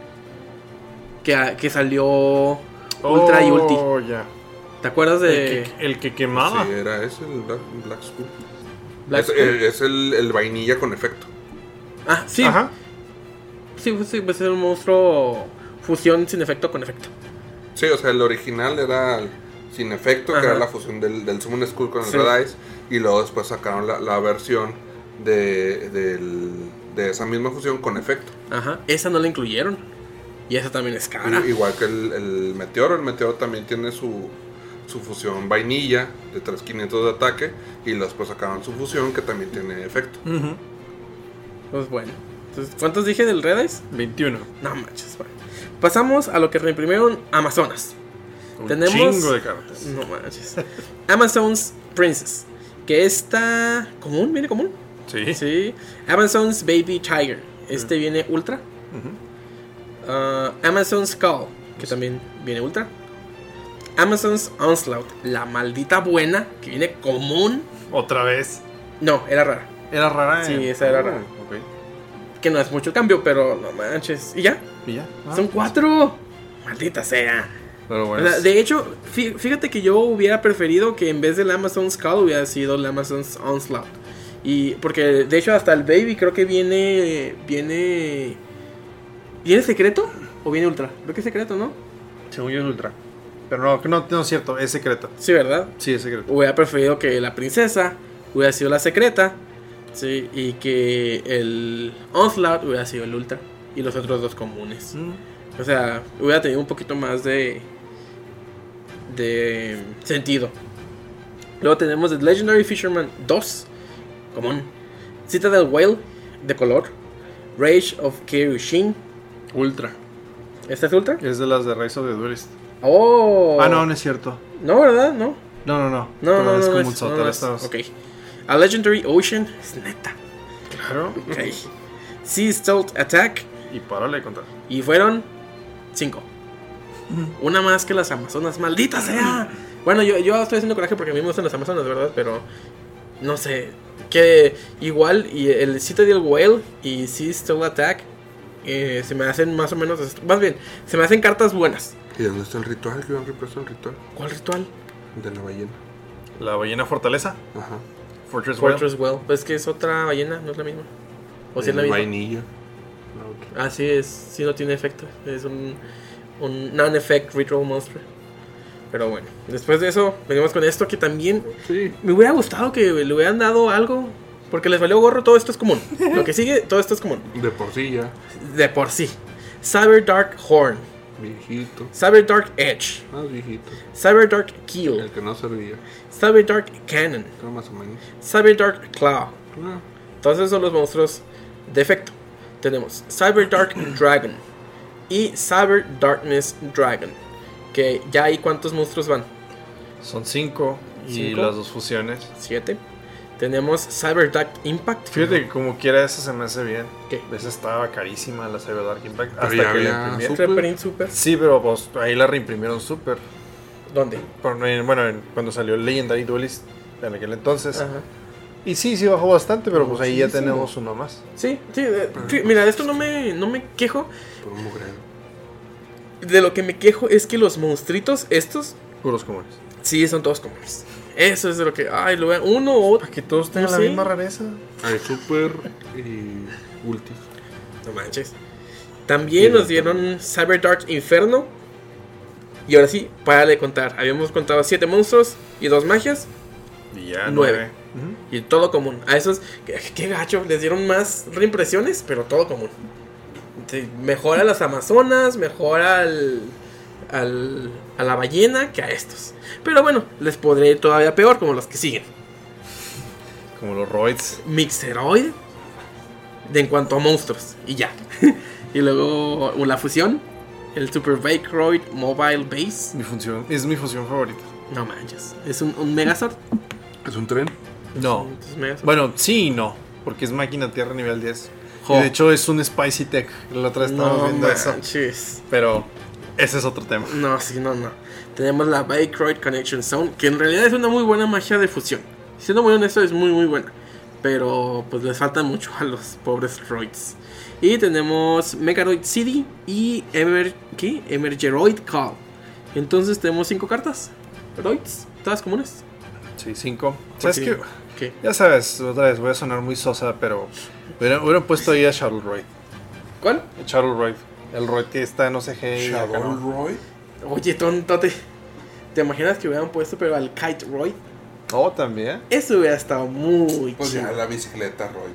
Que, que salió Ultra y Ulti. Oh. ¿Te acuerdas de El, que, el que quemaba. Sí, era ese, el Black, Black School. Black es Skull? el, es el, el vainilla con efecto. Ah, sí. Ajá. Sí, pues sí, pues es un monstruo fusión sin efecto con efecto. Sí, o sea, el original era sin efecto, que era la fusión del, del Summon Skull con el Sí. Red Eyes. Y luego después sacaron la, la versión de, del- de esa misma fusión con efecto. Ajá. Esa no la incluyeron. Y esa también es cara. Igual que el, el Meteoro. El Meteoro también tiene su, su fusión vainilla de 3500 de ataque y luego después sacaban su fusión que también tiene efecto. Pues bueno. Entonces, ¿Cuántos dije del Red Eyes? 21. No manches, bueno. Pasamos a lo que reimprimieron Amazonas. Un Tenemos- chingo de cartas. No manches. Amazon's Princess. Que está común, viene común. Sí. Sí. Amazon's Baby Tiger. Este viene ultra. Ah, Amazon's Call. Que también viene ultra. Amazon's Onslaught. La maldita buena. Que viene común. Otra vez. No, era rara. Era rara. Sí, esa era rara. Que no es mucho cambio, pero no manches. Y ya. Y ya. Ah, Son cuatro. Maldita sea. Pero O bueno. sea, de hecho, fí- fíjate que yo hubiera preferido que en vez del Amazon's Call hubiera sido el Amazon's Onslaught. Y porque de hecho hasta el Baby creo que viene viene viene secreto o viene ultra. Creo que es secreto, ¿no? Según yo es ultra. Pero no, que no, no es cierto. Es secreto. Sí, ¿verdad? Sí, es secreto. Hubiera preferido que la princesa hubiera sido la secreta, sí, y que el Onslaught hubiera sido el ultra y los otros dos comunes. Mm. O sea, hubiera tenido un poquito más de. de sentido. Luego tenemos The Legendary Fisherman 2, común. Citadel Whale, de color. Rage of Kirushin. Ultra. ¿Esta es ultra? Es de las de Rise of the Duelist. Oh. Ah, no, no es cierto. No, ¿verdad? No. No, no, no. No, Pero no, es no. como no un es- sótano, no, no es- estos. Ok. A Legendary Ocean, es neta. Claro. Ok. Sea Stealth Attack. Y párale de contar. Y fueron 5. Una más que las Amazonas, maldita sea. Bueno, yo, yo estoy haciendo coraje porque a mí me gustan las Amazonas, ¿verdad? Pero no sé. Que igual y el Citadel Whale y Sea Stealth Attack eh, se me hacen más o menos. Más bien, se me hacen cartas buenas. ¿Y dónde está el ritual? ¿Qué han el ritual? ¿Cuál ritual? De la ballena. La ballena fortaleza. Ajá. Fortress Well. Fortress Well. Pues que es otra ballena, no es la misma. O si es la misma. Vainilla. La otra. Ah, sí, es, sí no tiene efecto. Es un, un non-effect ritual monster. Pero bueno, después de eso, venimos con esto que también Sí. me hubiera gustado que le hubieran dado algo. Porque les valió gorro, todo esto es común. Lo que sigue, todo esto es común. De por sí ya. De por sí. Cyber Dark Horn. Viejito. Cyber Dark Edge. Más viejito. Cyber Dark El Keel. que no servía. Cyber Dark Cannon. Pero más o menos. Cyber Dark Claw. Ah, Todos esos son los monstruos de efecto. Tenemos Cyber Dark Dragon y Cyber Darkness Dragon. Que ya hay cuántos monstruos van? Son cinco. Y Cinco. las dos fusiones. Siete. Tenemos Cyber Dark Impact. Fíjate que como quiera esa se me hace bien. ¿Qué? Esa estaba carísima la Cyber Dark Impact. Pero hasta ya que la imprimieron. Super. Sí, pero pues ahí la reimprimieron super. ¿Dónde? Bueno, en- cuando salió Legendary Duelist en aquel entonces. Ajá. Y sí, sí bajó bastante, pero pues ahí ya tenemos uno más. Sí, sí. Mira, de esto no me, no me quejo. por un. De lo que me quejo es que los monstruitos, estos, Puros comunes. sí son todos comunes. Eso es de lo que. Ay, lo vean. Uno o otro. Para que todos tengan la Sí. misma rareza. Hay super y ultis. No manches. También nos dieron Cyber Dark Inferno. Y ahora sí, para de contar. Habíamos contado 7 monstruos y 2 magias. Y ya, Nueve. nueve. Y todo común. A esos, qué, qué gacho. Les dieron más reimpresiones, pero todo común. Sí, Mejora las Amazonas, mejora al, al- a la ballena que a estos. Pero bueno, les podré ir todavía peor, como los que siguen. Como los Roids. Mixeroid. De en cuanto a monstruos. Y ya. (laughs) y luego la fusión. El Super Vicroid Mobile Base. Mi función, es mi fusión favorita. No manches. Es un, un Megazord. ¿Es un tren? No. Es un. Bueno, sí y no. Porque es máquina tierra nivel 10. Jo. Y de hecho es un Spicy Tech. La otra vez estábamos no viendo eso. Pero ese es otro tema. No, sí, no, no. Tenemos la Vicroid Connection Zone. Que en realidad es una muy buena magia de fusión. Siendo muy honesto, es muy, muy buena. Pero pues les falta mucho a los pobres Roids. Y tenemos Megaroid City y Emer, ¿qué? Emergeroid Call. Entonces tenemos cinco cartas. Roids, todas comunes. Sí, 5. ¿Sabes Porque- qué? ¿Qué? Ya sabes, otra vez voy a sonar muy sosa, pero hubieran, hubieran puesto ahí a Shuttle Roid. ¿Cuál? Shuttle Roid. El Roid que está en OCG y acá no. Roy. Oye, tontote. ¿Te imaginas que hubieran puesto pero al Kite Roid? Oh, también. Eso hubiera estado muy Pues ya chido. la bicicleta Roy.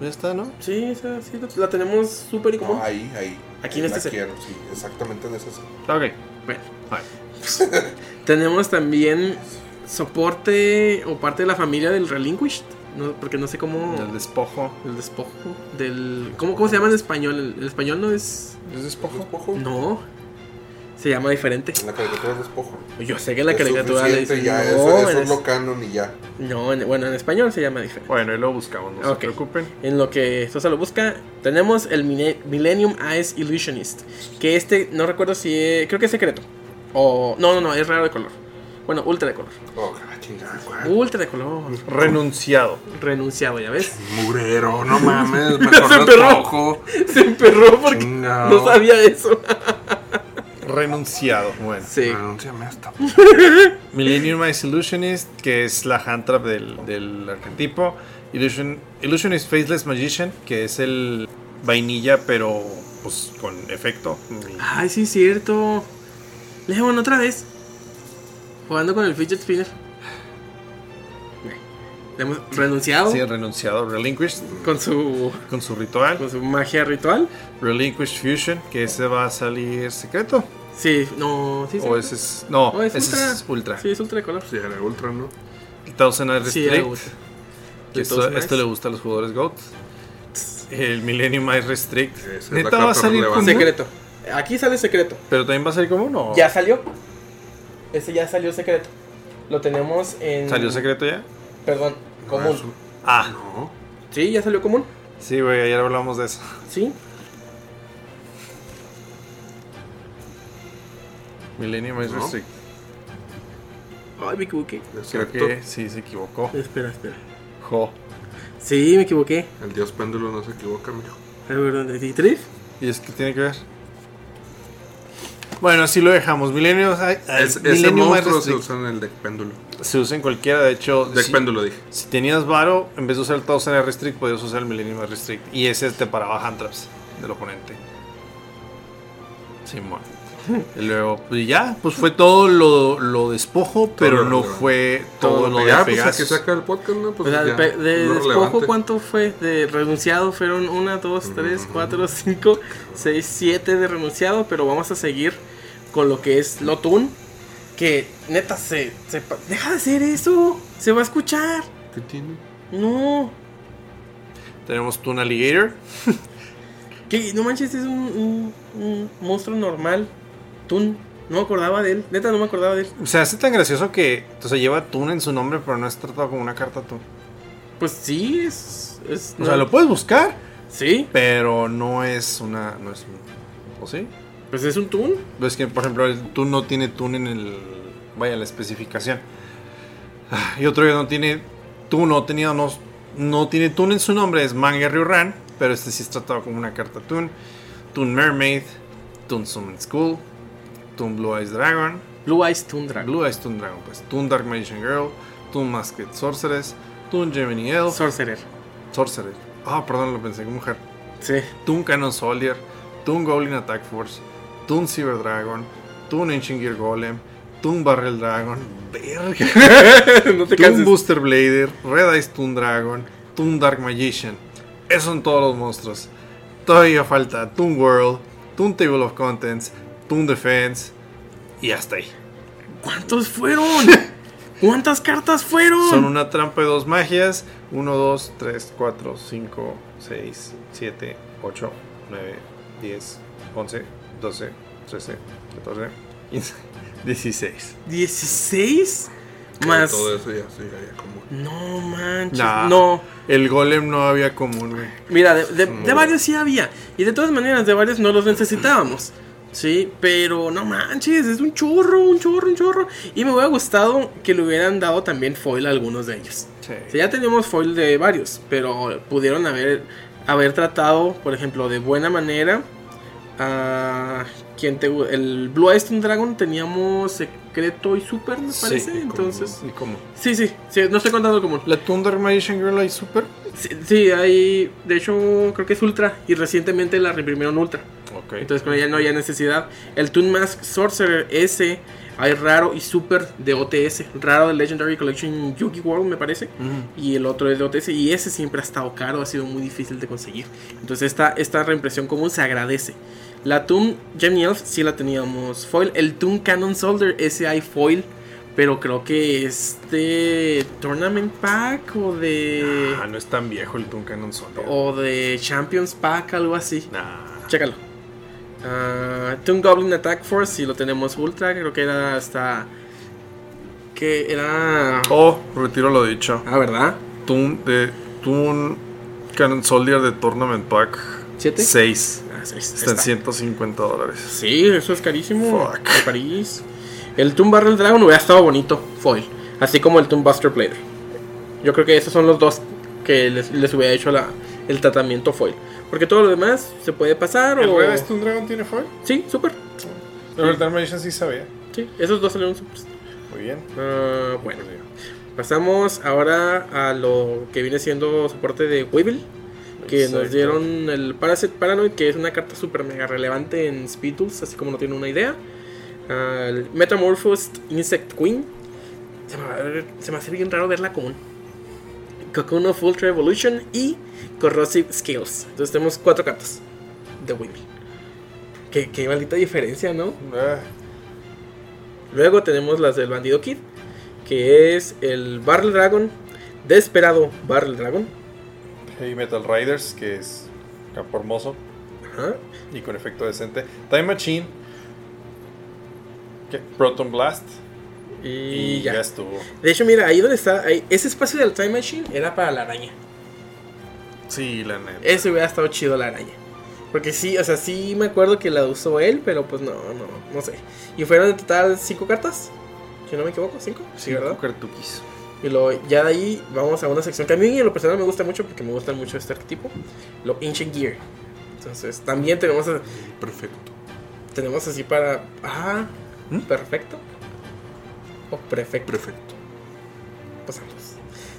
Ya está, ¿no? Sí, esa sí, la- la tenemos súper y común. No, ahí, ahí. Aquí en este set. quiero, sí, exactamente en ese set. Ok. Bueno. (laughs) Tenemos también soporte o parte de la familia del Relinquished. No, porque no sé cómo. El despojo. El despojo. Del. ¿Cómo, cómo se llama en español? El, el español no es. ¿Es despojo? Despojo. No. Se llama diferente. En la caricatura es despojo. Yo sé que en la Es caricatura le suficiente, dicen. ya, no, eso, eso en es lo canon y ya. no, en- bueno, en español se llama diferente. Bueno, ahí lo buscamos, no se preocupen. En lo que esto se lo busca, tenemos el Millennium Eyes Illusionist. Que este, no recuerdo si. es- creo que es secreto. O. No, no, no, es raro de color. Bueno, ultra de color. Oh. Ultra de color. Renunciado. Renunciado, ya ves. Mugrero, no mames, (laughs) mejor Se emperró. Se emperró porque Chingado. no sabía eso. Renunciado. Bueno. Sí. Renúnciame a esto. Millennium Illusionist, que es la hand trap del, del arquetipo. Illusion, Illusionist Faceless Magician, que es el vainilla, pero pues con efecto. Ay, sí, es cierto. Leon, otra vez. Jugando con el fidget spinner. Le hemos renunciado Sí, renunciado. Relinquished, con su con su ritual. con su magia ritual. Relinquished Fusion, que ese va a salir secreto. Sí, no, sí, sí. O ese es. No, es ese ultra. es ultra. Sí, es ultra de color. Sí, era ultra, ¿no? El Thousand Eyes Sí, esto, esto le gusta a los jugadores GOAT. El Millennium Eyes Restrict. Esa es Neta va a salir relevante. Secreto. Aquí sale secreto. Pero también va a salir común o. Ya salió. Ese ya salió secreto. Lo tenemos en. ¿Salió secreto ya? Perdón, común. Ah, No. Sí, ya salió común. sí, güey, ayer hablamos de eso. Sí. Millennium Eyes No. Restrict. Ay, me equivoqué. Creo que sí se equivocó. Espera, espera. Jo. Sí, me equivoqué. El dios péndulo no se equivoca, mijo. A ver, ¿dónde? ¿Y Trif? ¿Y es que tiene que ver? Bueno, así lo dejamos. Millennium, Es- ese monstruo se usa en el deck péndulo. Se usa en cualquiera, de hecho. Deck si, péndulo, dije. si tenías Varo, en vez de usar el Thousand Eyes Restrict, podías usar el Millennium Restrict. Y ese te paraba hand traps del oponente. Simón. Y luego, pues ya, pues fue todo lo, lo despojo, pero no relevante. fue todo, lo de ya, pues Pegasus. aquí saca el podcast, ¿no? Pues O sea, ya, de, despojo, relevante. ¿cuánto fue? De renunciado fueron 1, 2, 3, 4, 5, 6, 7 de renunciado, pero vamos a seguir con lo que es Lotun. Que neta se, se pa- Deja de hacer eso. Se va a escuchar. ¿Qué tiene? No. Tenemos Toon Alligator. (laughs) Que no manches, es un, un- un monstruo normal. Tun. No me acordaba de él. Neta, no me acordaba de él. O sea, hace tan gracioso que o sea, lleva Toon en su nombre, pero no es tratado como una carta Toon. Pues sí, es. es O sea, lo puedes buscar, Sí, pero no es una. No es un, ¿O sí? pues es un Tun. Es que, por ejemplo, el Toon no tiene Toon en el. Vaya, la especificación. Ah, Y otro que no tiene Toon, no tenía. No, no tiene Toon en su nombre, es Manga Ryuran, pero este sí es tratado como una carta Toon. Toon Mermaid, Toon Summon School, Toon Blue Eyes Dragon, Blue Eyes Tundra. Blue Eyes Toon Dragon, pues Toon Dark Magician Girl, Toon Masked Sorceress, Toon Gemini Elf, Sorcerer. Sorcerer. Ah, perdón, lo pensé como mujer. Sí. Toon Cannon Soldier, Toon Goblin Attack Force, Toon Cyber Dragon, Toon Ancient Gear Golem, Toon Barrel Dragon, verga, (laughs) no te Toon canses. Booster Blader, Red Eyes Toon Dragon, Toon Dark Magician. Esos son todos los monstruos. Todavía falta Toon World, Toon Table of Contents, Toon Defense y hasta ahí. ¿Cuántos fueron? (laughs) ¿Cuántas cartas fueron? Son una trampa de dos magias. 1, 2, 3, 4, 5, 6, 7, 8, 9, 10, 11, 12, 13, 14, 15, 16. ¿16? Que Más. Todo eso ya se ya como. No manches. Nah. No. El golem no había común, güey. Mira, de, de- de varios sí había. Y de todas maneras, de varios no los necesitábamos. Sí, pero no manches, es un chorro, un chorro, un chorro. Y me hubiera gustado que le hubieran dado también foil a algunos de ellos. Sí. O sea, ya teníamos foil de varios, pero pudieron haber, haber tratado, por ejemplo, de buena manera a quien te el Blue Toon Dragon teníamos secreto y super, me parece. Sí, Entonces, ¿Y cómo? sí, sí, sí, no estoy contando como. La Thunder Magician Girl hay super. Sí, sí, hay, de hecho, creo que es Ultra y recientemente la reprimieron Ultra. Entonces con ella no había necesidad. El Toon Mask Sorcerer S hay raro y super de OTS. Raro de Legendary Collection Yugi World me parece. Y el otro es de OTS. Y ese siempre ha estado caro, ha sido muy difícil de conseguir. Entonces esta, esta reimpresión común se agradece. La Toon Gemini Elf sí la teníamos foil. El Toon Cannon Soldier ese hay foil. Pero creo que es de Tournament Pack o de. Ah, no es tan viejo el Toon Cannon Soldier. O de Champions Pack, algo así. Nah. Chécalo. Ah, Toon Goblin Attack Force, si lo tenemos Ultra, creo que era hasta. Que era. Oh, retiro lo dicho. Ah, ¿verdad? Toon de Toon Cannon Soldier de Tournament Pack ¿Siete? 6. Ah, Está en 150 dólares. Sí, eso es carísimo. Fuck. De París. El Tomb Barrel Dragon hubiera estado bonito, foil. Así como el Tomb Buster Blader. Yo creo que esos son los dos que les, les hubiera hecho la, el tratamiento foil. Porque todo lo demás se puede pasar ¿El o. Red Toon Dragon tiene foil? Sí, súper. Pero el Dalmatian sí sabía. Sí, esos dos salieron súper. Muy bien. Ah, bueno, pasamos ahora a lo que viene siendo soporte de Weevil. Que nos dieron el Parasite Paranoid, que es una carta súper mega relevante en Speed Tools, así como no tiene una idea. Ah, el Metamorphosed Insect Queen. Se me, va a ver- se me hace bien raro verla común. Cocoon of Ultra Evolution y Corrosive Scales. Entonces tenemos cuatro cartas de Weevil. Qué, qué maldita diferencia, ¿no? Ah, Luego tenemos las del Bandido Kid, que es el Barrel Dragon, Desperado Barrel Dragon. Heavy Metal Riders, que es campo hermoso Ajá. y con efecto decente. Time Machine. ¿Qué? Proton Blast. Y, ya. estuvo. De hecho, mira, ahí donde está, ahí, ese espacio del Time Machine era para la araña. Sí, la neta. Ese hubiera estado chido la araña. Porque sí, o sea, sí me acuerdo que la usó él, pero pues no, no, no sé. Y fueron en total cinco cartas, si no me equivoco, cinco, sí, ¿verdad? Cartuquis. Y luego ya de ahí vamos a una sección que a mí en lo personal me gusta mucho porque me gusta mucho este arquetipo, lo Ancient Gear. Entonces también tenemos, Perfecto. tenemos así para... Ah, perfecto. O perfecto. Perfecto. Pasamos.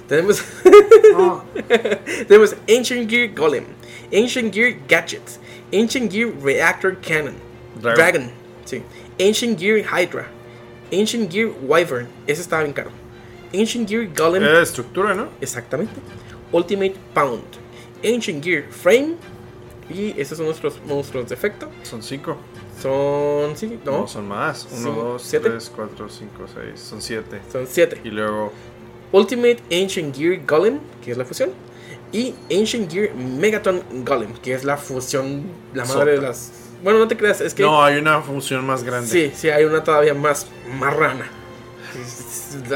Tenemos, (laughs) tenemos Ancient Gear Golem, Ancient Gear Gadgets, Ancient Gear Reactor Cannon, Dragon. Dragon, sí. Ancient Gear Hydra, Ancient Gear Wyvern, ese estaba bien caro. Ancient Gear Golem, Era de estructura, ¿no? exactamente. Ultimate Pound, Ancient Gear Frame, y esos son nuestros monstruos de efecto. Son cinco. Son, sí, no, No, son más. Uno, Sí, dos, ¿siete? tres, cuatro, cinco, seis. Son siete. son siete. Y luego. Ultimate Ancient Gear Golem, que es la fusión, y Ancient Gear Megaton Golem, que es la fusión, la madre de las... Bueno, no te creas, es que... No, hay una función más grande. sí, sí, hay una todavía más marrana.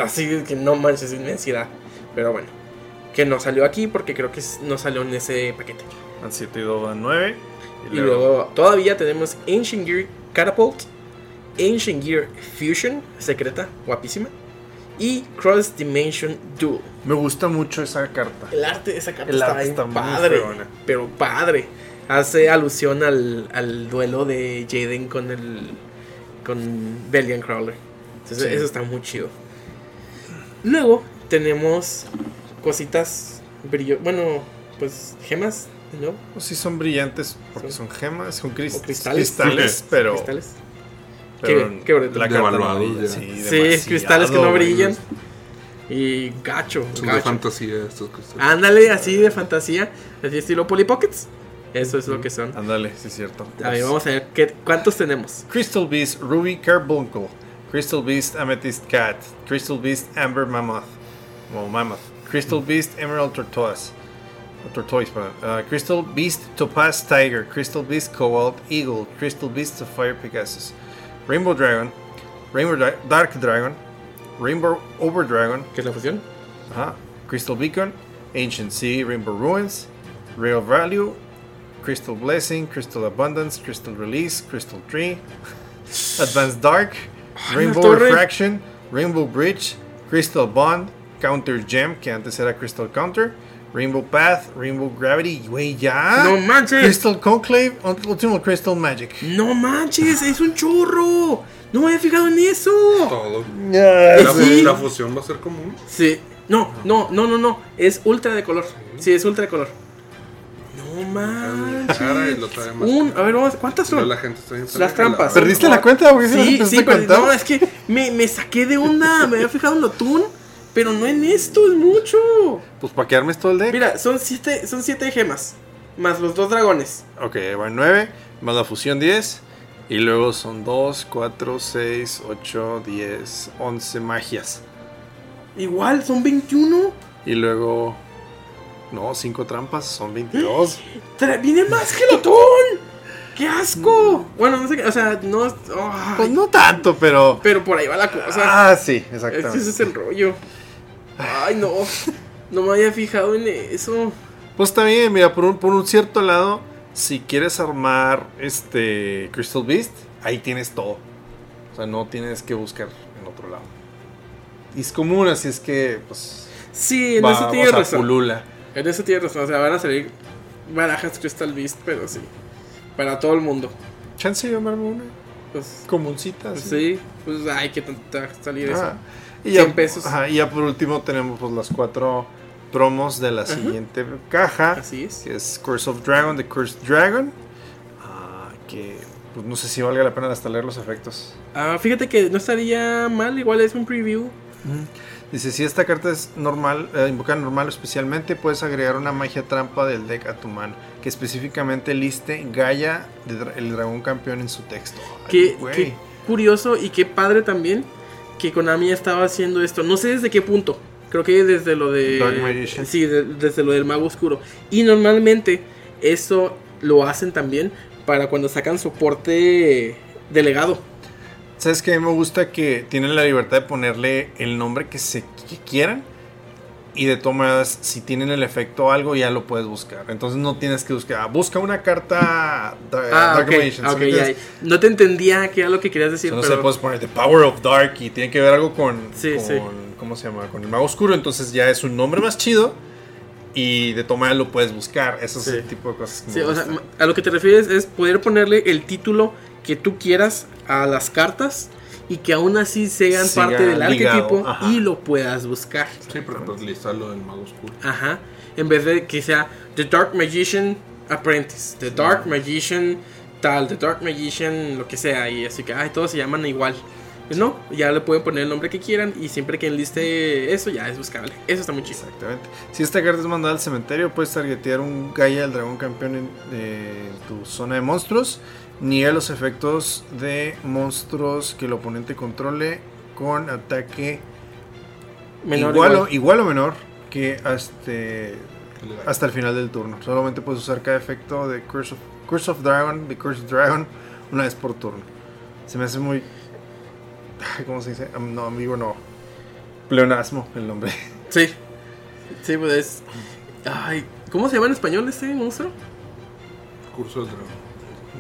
Así que no manches, inmensidad. Pero bueno, que no salió aquí porque creo que no salió en ese paquete. Van 7 y 2 van 9. Y luego todavía tenemos Ancient Gear Catapult, Ancient Gear Fusion, secreta, guapísima, y Cross Dimension Duel. Me gusta mucho esa carta. El arte de esa carta El está, está muy padre, pero padre. Hace alusión al, al duelo de Jaden con el con Bellion Crawler. Entonces, Sí. eso está muy chido. Luego tenemos cositas brillo, bueno, pues gemas, ¿no? Pues sí, son brillantes porque Son- son gemas, son cris- O cristales. cristales, pero. Cristales. pero Qué- qué bonito. La carta no. Sí, Sí, cristales que no brillan. Y gacho, Son de gacho. fantasía estos cristales. Ándale, así de fantasía, así estilo Polly Pockets. Eso es lo que son. Ándale, sí es cierto. A ver, vamos a ver qué, cuántos tenemos. Crystal Beast Ruby Carbuncle, Crystal Beast Amethyst Cat, Crystal Beast Amber Mammoth, o Mammoth, Crystal Beast Emerald Tortoise, Tortoise, uh, Crystal Beast Topaz Tiger, Crystal Beast Cobalt Eagle, Crystal Beast Sapphire Pegasus, Rainbow Dragon, Rainbow Dra- Dark Dragon, Rainbow Over Dragon, ¿Qué es la fusión? Ajá. Crystal Beacon, Ancient Sea, Rainbow Ruins, Real Value, Crystal Blessing, Crystal Abundance, Crystal Release, Crystal Tree, (laughs) Advanced Dark, Rainbow. Refraction, Rainbow Bridge, Crystal Bond, Counter Gem, que antes era Crystal Counter, Rainbow Path, Rainbow Gravity, güey, ya. ¡No manches! Crystal Conclave, Ultimate Crystal Magic. No manches, es un chorro. No me había fijado en eso. Todo. La, sí. la fusión va a ser común. Sí. No, no, no, no, no. Es ultra de color. Sí, es ultra de color. No manches. Cara y lo trae más. Un, a ver, vamos, ¿cuántas son? la gente está bien Las trampas. ¿Perdiste la cuenta? Porque Sí, sí, pero no, es que me, me saqué de onda. Me había fijado en lo Toon, pero no en esto, es mucho. Pues para que armes todo el deck. Mira, son siete, son siete gemas. Más los dos dragones. Ok, van 9, más la fusión 10. Y luego son 2, 4, 6, 8, 10, 11 magias. Igual, son 21. Y luego. No, 5 trampas, son 22. (gasps) Tra- Viene más gelotón. (laughs) ¡Qué asco! Bueno, no sé qué, o sea, no. Pues no tanto, pero. pero por ahí va la cosa. Ah, sí, exactamente. ese es el rollo. Ay, no. No me había fijado en eso. Pues está bien, mira, por un, por un cierto lado, si quieres armar este Crystal Beast, ahí tienes todo. O sea, no tienes que buscar en otro lado. Y es común, así es que, pues. Sí, en va- eso tienes razón. pulula. En eso tienes razón. O sea, van a salir barajas Crystal Beast, pero sí. Para todo el mundo. Chance de llamarme una Pues, comuncita. así. sí, pues hay que tanta salir eso. Y ya, 100 pesos. ajá, y ya por último tenemos pues las cuatro promos de la siguiente caja. Así es. Que es Curse of Dragon, The Cursed Dragon. Ah, que pues, no sé si valga la pena hasta leer los efectos. Ah, fíjate que no estaría mal, igual es un preview. Dice, si esta carta es normal, eh, invocar normal especialmente, puedes agregar una magia trampa del deck a tu mano, que específicamente liste Gaia, el dragón campeón en su texto. Ay, Qué, qué curioso y qué padre también que Konami estaba haciendo esto. No sé desde qué punto. Creo que desde lo de. Dark Magician. Sí, de- desde lo del mago oscuro. Y normalmente eso lo hacen también para cuando sacan soporte delegado. ¿Sabes qué? Me gusta que tienen la libertad de ponerle el nombre que se que quieran. Y de todas maneras, si tienen el efecto o algo, ya lo puedes buscar. Entonces no tienes que buscar. ah, busca una carta Dar- Ah, Dark ok, Magician, ¿sí ok, me ya. entiendes? No te entendía qué era lo que querías decir, no pero sé, puedes poner The Power of Dark y tiene que ver algo con, Sí, con- sí. ¿cómo se llama? Con el mago oscuro. Entonces ya es un nombre más chido y de tomar lo puedes buscar. Eso es el tipo de cosas que me o sea, a lo que te refieres es poder ponerle el título que tú quieras a las cartas y que aún así sean Siga parte del ligado, arquetipo ajá. y lo puedas buscar. Sí, porque pues lista lo del mago oscuro. Ajá. En vez de que sea The Dark Magician Apprentice, The Dark Magician tal, The Dark Magician lo que sea, y así que, ay, todos se llaman igual. Pues no, ya le pueden poner el nombre que quieran y siempre que enliste eso ya es buscable. Eso está muy chido. Exactamente. Si esta carta es mandada al cementerio, puedes targetear un Gaia del dragón campeón en, eh, en tu zona de monstruos. Niega los efectos de monstruos que el oponente controle con ataque Menor igual, igual. O, igual o menor que hasta, hasta el final del turno. Solamente puedes usar cada efecto de Curse of, Curse of Dragon, de Curse of Dragon, una vez por turno. Se me hace muy. (laughs) ¿Cómo se dice? No, amigo, no. Pleonasmo el nombre. (laughs) Sí. Sí, pues es. Ay, ¿cómo se llama en español este monstruo? Curso del dragón.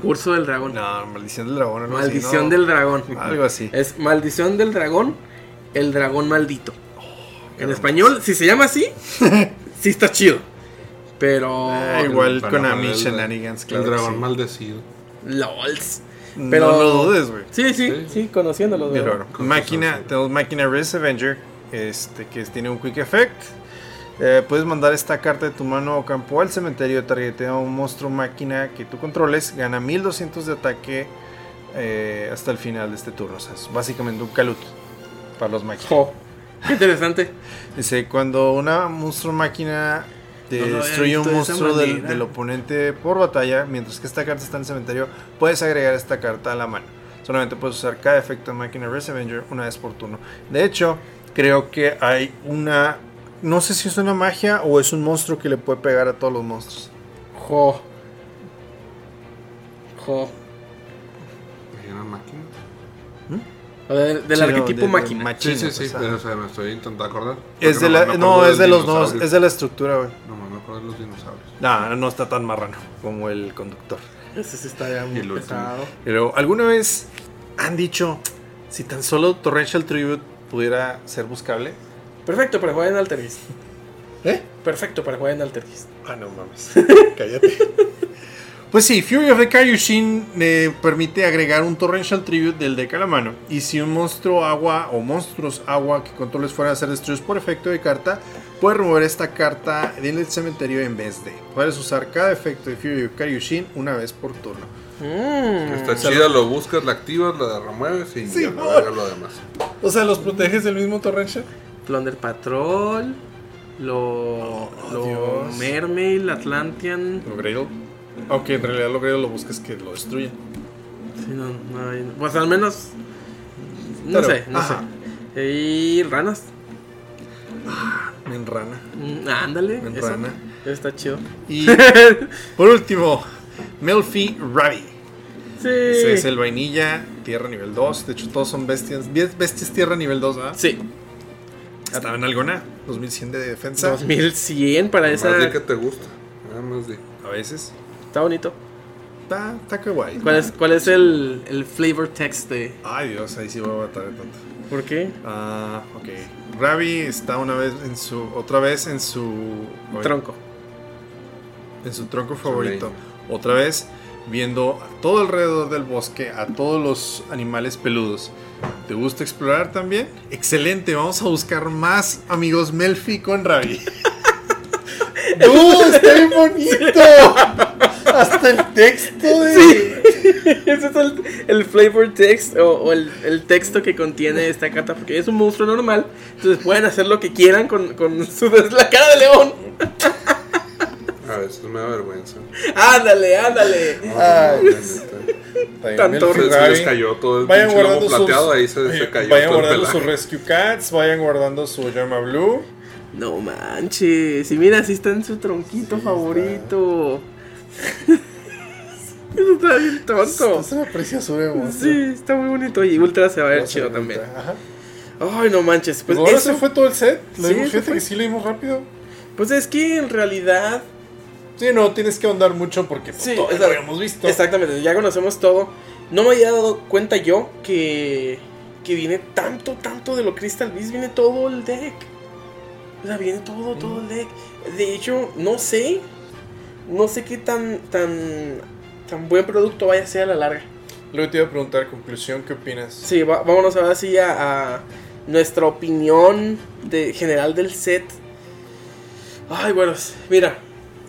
Curso del dragón. No, maldición del dragón. algo así, maldición ¿no? del dragón. Algo así. Es maldición del dragón, el dragón maldito. en español, si se llama así, (laughs) sí está chido. Pero. Ah, igual Para con Ami el- Shenanigans, claro. el dragón sí. maldecido. LOLs. No Pero- lo dudes, güey. Sí, sí, sí, Sí. conociéndolo. Con Máquina, tenemos máquina Res Avenger, este, que tiene un Quick Effect. Eh, puedes mandar esta carta de tu mano o campo al cementerio, targetea a un monstruo máquina que tú controles, gana 1200 de ataque eh, hasta el final de este turno. O sea, es básicamente un Kalut para los máquinas. Jo, qué interesante. (laughs) Dice, cuando una monstruo máquina te No destruye un de monstruo del, oponente por batalla, mientras que esta carta está en el cementerio, puedes agregar esta carta a la mano. Solamente puedes usar cada efecto de máquina Res Avenger una vez por turno. De hecho, creo que hay una... No sé si es una magia o es un monstruo que le puede pegar a todos los monstruos. Jo. Jo. ¿Me llaman máquina? O de- del Sí, no, arquetipo de máquina. machina, Sí, sí, sí, pues, pero ajá. o sea, me estoy intentando acordar. Es de la, no, es de los dinosaurios. es de la estructura, güey. No, me acuerdo de los dinosaurios. No, no está tan marrano como el conductor. Ese sí está ya muy el último. pesado. Pero alguna vez han dicho si tan solo Torrential Tribute pudiera ser buscable. Perfecto para jugar en Altergeist. ¿Eh? Perfecto para jugar en Altergeist. Ah, no mames. (laughs) Cállate. Pues sí, Fury of the Kaioshin eh, permite agregar un Torrential Tribute del deck a la mano. Y si un monstruo agua o monstruos agua que controles fueran a ser destruidos por efecto de carta, puedes remover esta carta del cementerio en vez de. Puedes usar cada efecto de Fury of Kaioshin una vez por turno. Mm. Está chida, lo buscas, la activas, la remueves y Sí, ya, ver lo demás. O sea, ¿los proteges del mismo Torrential? Plunder Patrol. Lo. lo Dios. Mermaid, Atlantean. Lo Grail. Aunque en realidad lo Grail lo buscas que lo destruya. Sí, no, no hay- pues al menos. No Pero, sé, no ajá. sé. Y ranas. En rana. Mm, ándale. En eso, está chido. Y (laughs) por último, Melfi Ravi. Sí. Ese es el vainilla, tierra nivel 2. De hecho, todos son bestias. Bes- Bestias tierra nivel 2, ¿verdad? Sí. Estaba en alguna. 2100 de defensa. 2100 para Más esa. di que te gusta. Nada más di. A veces. Está bonito. Está, está que guay. ¿Cuál es, cuál es el, el flavor text de.? Ay, Dios, ahí sí voy a matar de tanto. ¿Por qué? Ah, ok. Ravi está una vez en su. Otra vez en su. Tronco. En su tronco favorito. Otra vez viendo a todo alrededor del bosque, a todos los animales peludos. ¿Te gusta explorar también? Excelente, vamos a buscar más amigos Melfi con Ravi. (laughs) ¡Uh! ¡Está bien bonito! (laughs) Hasta el texto de. (laughs) Ese es el, el flavor text o, o el, el texto que contiene esta carta. Porque es un monstruo normal. Entonces pueden hacer lo que quieran con, con su, la cara de león. A veces me da vergüenza. Ándale, ándale. No, Ay. no. Tanto Se, les cayó todo el Vayan guardando sus, plateado, ahí se, se cayó vayan todo guardando sus. Rescue Cats, vayan guardando su Llama Blue. No manches. Y mira, si está en su tronquito favorito. (laughs) Eso está bien tonto. Es una preciosura, de monstruo. Sí, está muy bonito. Y Ultra se va a ver chido también. Ajá. Ay, no manches. Pues, Pues ahora eso- se fue todo el set. Lo Sí, dimos, fíjate fue. que sí lo dimos rápido. Pues es que en realidad Sí, no tienes que ahondar mucho porque pues, Sí, todo lo habíamos visto. Exactamente, ya conocemos todo. No me había dado cuenta yo que, que viene tanto, tanto de lo Crystal Beast, viene todo el deck. O sea, viene todo, todo el deck. De hecho, no sé, no sé qué tan, tan, tan buen producto vaya a ser a la larga. Luego te iba a preguntar, conclusión, ¿qué opinas? Sí, va- vámonos ahora sí a, a nuestra opinión de, general del set. Ay, bueno, mira,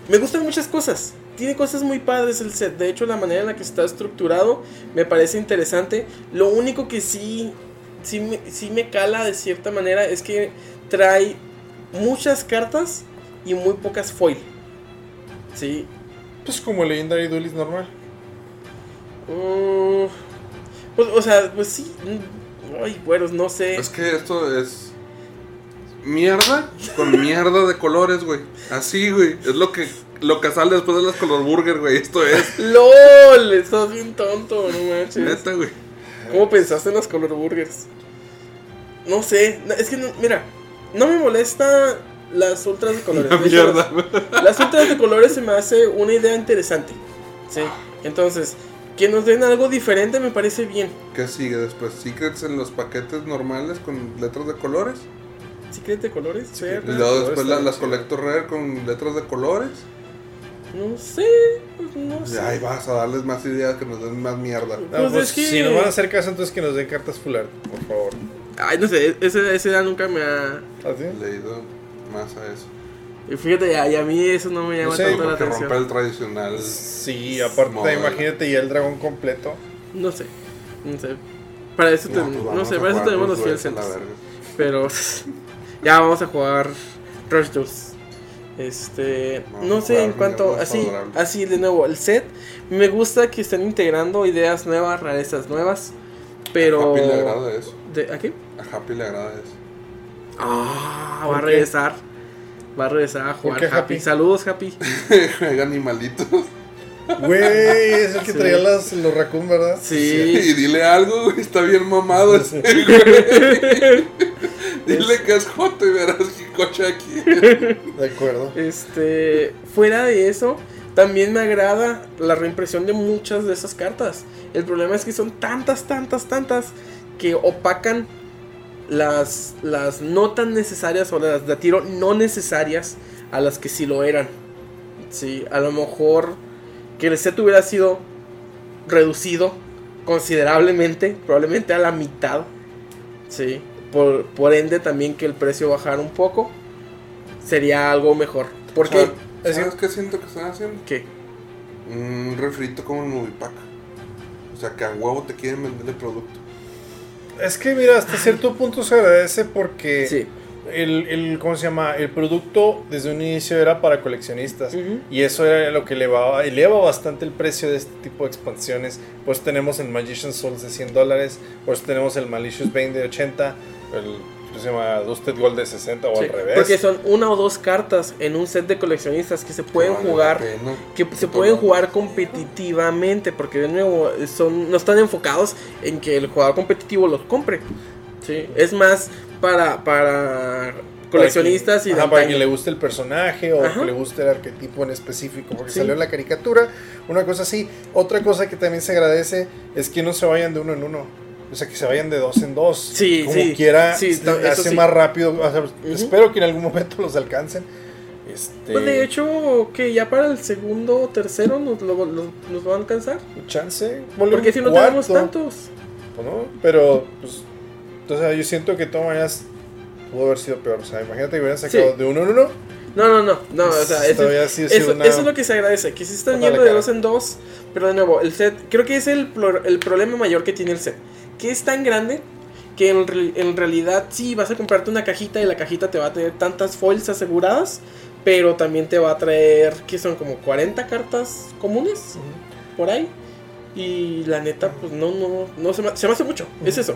me gustan muchas cosas. Tiene cosas muy padres el set. De hecho, la manera en la que está estructurado me parece interesante. Lo único que sí, sí, me, sí me cala de cierta manera es que trae muchas cartas y muy pocas foil. Sí. Pues como Legendary Duelist normal. Mm, pues, o sea, pues sí. mm, Ay, bueno, no sé. Es que esto es mierda con mierda de colores, güey. Así, güey. Es lo que lo que sale después de las color burger, güey. Esto es LOL, estás bien tonto, no manches. neta, güey. ¿Cómo pensaste en las color burgers? No sé, es que no- mira, no me molesta las ultras de colores. Hecho, mierda. Las, las ultras de colores se me hace una idea interesante. Sí, entonces, que nos den algo diferente me parece bien. ¿Qué sigue después? ¿Secrets en los paquetes normales con letras de colores? Secret de colores, Y Ver, luego después la- las chido. Collector Rare con letras de colores. no sé, pues, no Y sé. ahí vas a darles más ideas que nos den más mierda. No, Pues pues, es que- Si nos van a hacer caso, entonces que nos den cartas full art, por favor. Ay, no sé, ese, ese edad nunca me ha... ¿Así? Leído más a eso. Y fíjate, y a, y a mí eso no me llama No sé, tanto la atención. rompe el tradicional. Sí, aparte, imagínate ya el dragón completo. No sé, no sé. Para eso, No, ten- pues no sé, para eso tenemos los fiel. Pero (laughs) ya vamos a jugar Rush 2. Este, no sé en cuanto así, así de nuevo el set. Me gusta que estén integrando ideas nuevas, rarezas nuevas, pero A Happy le agrada eso. ¿De, ¿a qué? A Happy le agrada eso. Ah, ¿Por va a qué? regresar. Va a regresar a jugar qué Happy. Happy? Saludos, Happy. (laughs) Juega animalitos. Güey, es el que Sí. traía las, los raccoon, ¿verdad? Y Sí. dile algo, güey. Está bien mamado ese, güey. (laughs) Dile que es Joto y verás que coche aquí. De acuerdo. Este, fuera de eso, también me agrada la reimpresión de muchas de esas cartas. El problema es que son tantas, tantas, tantas que opacan las, las no tan necesarias o las de tiro no necesarias a las que sí lo eran. Sí, a lo mejor que el set hubiera sido reducido considerablemente, probablemente a la mitad. Sí, por, por ende también que el precio bajara un poco sería algo mejor. ¿Por qué? ¿Sabes, ¿sabes qué siento que están haciendo? ¿Qué? Un refrito como el Movipack. O sea, que a huevo te quieren vender el producto. Es que mira, hasta cierto punto se agradece porque Sí. El, el- ¿cómo se llama? El producto desde un inicio era para coleccionistas. Y eso era lo que elevaba, eleva bastante el precio de este tipo de expansiones. Pues tenemos el Magician Souls de 100 dólares, pues tenemos el Malicious Bane de 80, el ¿cómo se llama? Dusted Gold de 60 o Sí, al revés. Porque son una o dos cartas en un set de coleccionistas que se pueden vale jugar. Que se pueden jugar competitivamente. Porque de nuevo, son, no están enfocados en que el jugador competitivo los compre. Sí, es más para, para coleccionistas para y quien, de ajá, para quien le guste el personaje o Ajá. que le guste el arquetipo en específico, porque Sí. salió la caricatura, una cosa así. Otra cosa que también se agradece es que no se vayan de uno en uno. O sea, que se vayan de dos en dos. Sí, Como sí. quiera, Sí, eso hace más rápido. o sea, Espero que en algún momento (laughs) los alcancen. Este, Pues de hecho, que ya para el segundo o tercero nos, lo, lo- nos va a alcanzar. chance. Porque si no tenemos tantos. Pues no, pero pues entonces yo siento que de todas maneras pudo haber sido peor. O sea, imagínate que hubieran sacado Sí. de uno en uno. No, no, no, no, o sea, eso, sido eso, una- eso es lo que se agradece, que sí están yendo de dos en dos, pero de nuevo, el set, creo que es el, pro- el problema mayor que tiene el set, que es tan grande que en, re- en realidad sí vas a comprarte una cajita y la cajita te va a tener tantas foils aseguradas, pero también te va a traer, que son como 40 cartas comunes, por ahí, y la neta, pues no, no, no se me, se me hace mucho, es eso.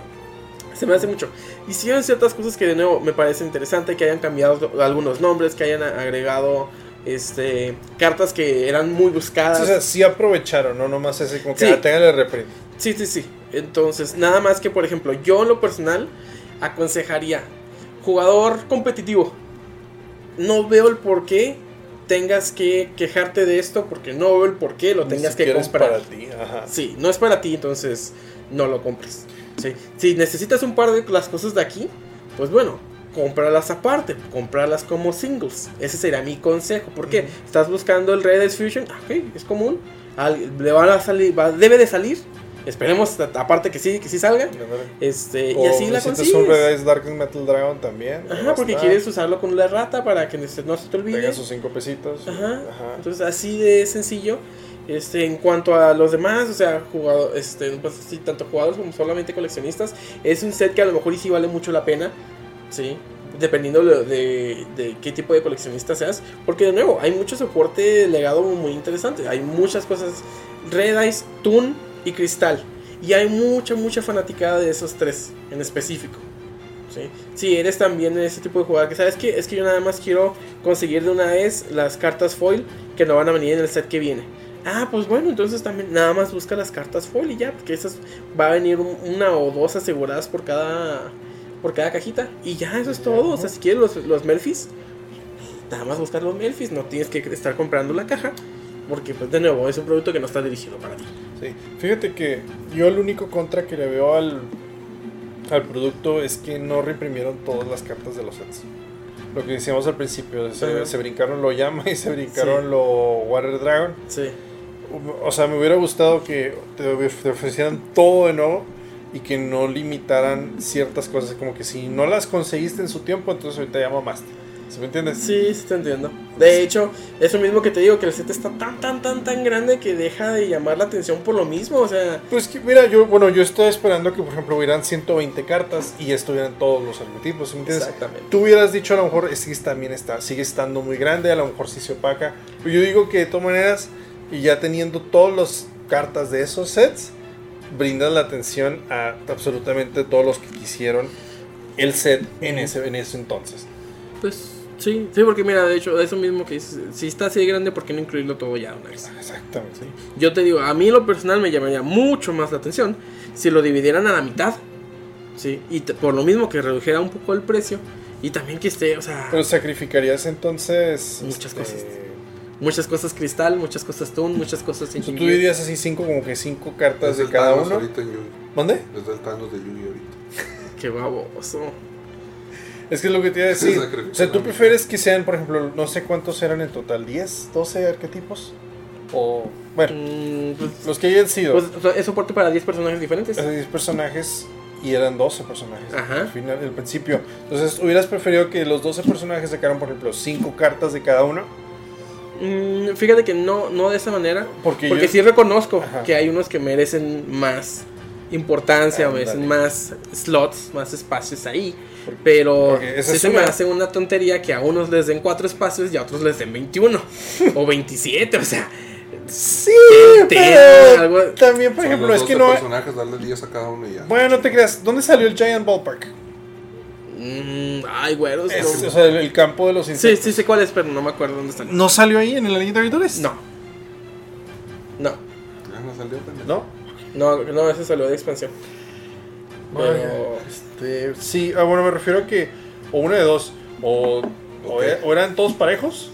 Se me hace mucho. Hicieron ciertas cosas que de nuevo me parece interesante, que hayan cambiado algunos nombres, que hayan agregado este cartas que eran muy buscadas. O sea, sí aprovecharon, no nomás ese como que Sí. ah, tengan el reprint. Sí, sí, sí. Entonces, nada más que, por ejemplo, yo en lo personal aconsejaría, jugador competitivo, no veo el por qué tengas que quejarte de esto, porque no veo el por qué lo Ni tengas que siquiera es comprar. para ti. Ajá. Sí, no es para ti, entonces no lo compres. Sí. Si necesitas un par de las cosas de aquí, pues bueno, cómpralas aparte, cómpralas como singles. Ese sería mi consejo. ¿Por qué? Estás buscando el Red Dead Fusion, ah, es común. Al- le van a salir, va- debe de salir. Esperemos, aparte que sí, que sí salga. Este, y así la necesitas un consigues. Red Dark Metal Dragon también. Ajá, porque estar. quieres usarlo con la rata para que no se te olvide. Tenga sus cinco pesitos. Ajá. Ajá. Entonces así de sencillo. Este, en cuanto a los demás, o sea, jugado, este, pues, sí, tanto jugadores como solamente coleccionistas, es un set que a lo mejor y sí vale mucho la pena, sí, dependiendo de, qué tipo de coleccionista seas, porque de nuevo hay mucho soporte legado muy interesante, hay muchas cosas, Red Eyes, Toon y Cristal, y hay mucha mucha fanaticada de esos tres en específico. ¿sí? Si eres también ese tipo de jugador que sabes que es que yo nada más quiero conseguir de una vez las cartas foil que no van a venir en el set que viene. Ah, pues bueno, entonces también nada más busca las cartas foil y ya, porque esas va a venir un- una o dos aseguradas por cada por cada cajita y ya eso es todo. O sea, si quieres los, los Melfis, nada más buscar los Melfis, no tienes que estar comprando la caja, porque pues de nuevo es un producto que no está dirigido para ti. Sí. Fíjate que yo el único contra que le veo al, al producto es que no reprimieron todas las cartas de los sets. Lo que decíamos al principio, se brincaron lo llama y se brincaron Sí. lo Water Dragon. Sí. O sea, me hubiera gustado que te, ofrecieran todo de nuevo y que no limitaran ciertas cosas. Como que si no las conseguiste en su tiempo, entonces ahorita ya mamaste. ¿Sí me entiendes? Sí, sí te entiendo. De hecho, eso mismo que te digo, que el set está tan, tan, tan, tan grande que deja de llamar la atención por lo mismo. O sea, Pues que, mira, yo, bueno, yo estoy esperando que, por ejemplo, hubieran 120 cartas y estuvieran todos los arquetipos, ¿sí me entiendes? Exactamente. Tú hubieras dicho, a lo mejor, es que también está, sigue estando muy grande, a lo mejor sí se opaca. Pero yo digo que de todas maneras, y ya teniendo todas las cartas de esos sets, brindas la atención a absolutamente todos los que quisieron el set en ese, en ese entonces. pues sí, sí, porque mira, de hecho, eso mismo que dices, si está así de grande, ¿por qué no incluirlo todo ya una vez? Exactamente. Yo te digo, a mí lo personal me llamaría mucho más la atención si lo dividieran a la mitad. Sí, y te- por lo mismo que redujera un poco el precio y también que esté, o sea, Pero sacrificarías entonces... Muchas este, cosas. Muchas cosas cristal, muchas cosas toon, muchas cosas o sea, tú dirías así cinco, como que cinco cartas de cada uno. ahorita en. ¿Dónde? Es el Thanos de Yugi ahorita. (laughs) Qué baboso. Es que es lo que te iba a decir. (laughs) O sea, ¿tú prefieres que sean, por ejemplo, no sé cuántos eran en total? ¿10, 12 arquetipos? O, bueno, Mm, pues, los que hayan sido. pues, o sea, es soporte para 10 personajes diferentes. Hace 10 personajes y eran 12 personajes Ajá. al final, al principio. Entonces, ¿hubieras preferido que los 12 personajes sacaran, por ejemplo, 5 cartas de cada uno? Mm, fíjate que no, no de esa manera. Porque, Porque yo- sí reconozco Ajá. que hay unos que merecen más. importancia, Ándale. más slots, más espacios ahí. Pero porque sí se me hace una tontería que a unos les den cuatro espacios y a otros les den 21 (laughs) o 27, o sea, Sí, pero algo- también, por Son ejemplo, los es que 12 no. personajes, darle 10 a cada uno y ya. Bueno, no te creas. ¿Dónde salió el Giant Ballpark? Mm, ay, güeros. Es- no. o sea, el, el campo de los Sí, insectos. sí sé cuál es, pero no me acuerdo dónde están. ¿No salió ahí en el Legendary Tours? No. No, Ya no salió, pendejo. ¿No? no, no, ese salió de expansión. Pero Bueno, este, sí, ah, bueno, me refiero a que o una de dos, o, o, e- o eran todos parejos,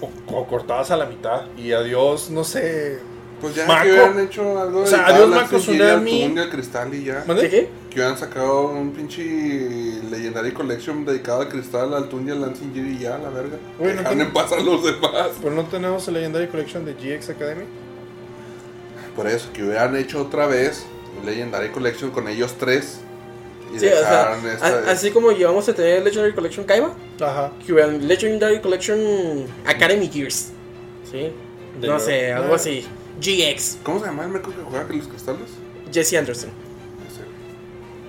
o, o cortadas a la mitad, y adiós, no sé. Pues ya Marco. que hubieran hecho algo O sea, adiós, Marco Tsunami. Al Cristal y ya. ¿Mande? ¿De qué? Que hubieran sacado un pinche Legendary Collection dedicado al Cristal, al Tune y al Lancing Gear y ya, la verga. Bueno, Dejan ten- en paz a los demás. Pero no tenemos el Legendary Collection de GX Academy. Por eso, que hubieran hecho otra vez Legendary Collection con ellos tres. Y Sí, o sea, esta- a- así como llevamos a tener Legendary Collection Kaiba, Ajá. que hubieran Legendary Collection Academy Gears. ¿Sí? De no sé, algo Ah. así. GX, ¿Cómo se llama el meco que juega con los cristales? Jesse Anderson.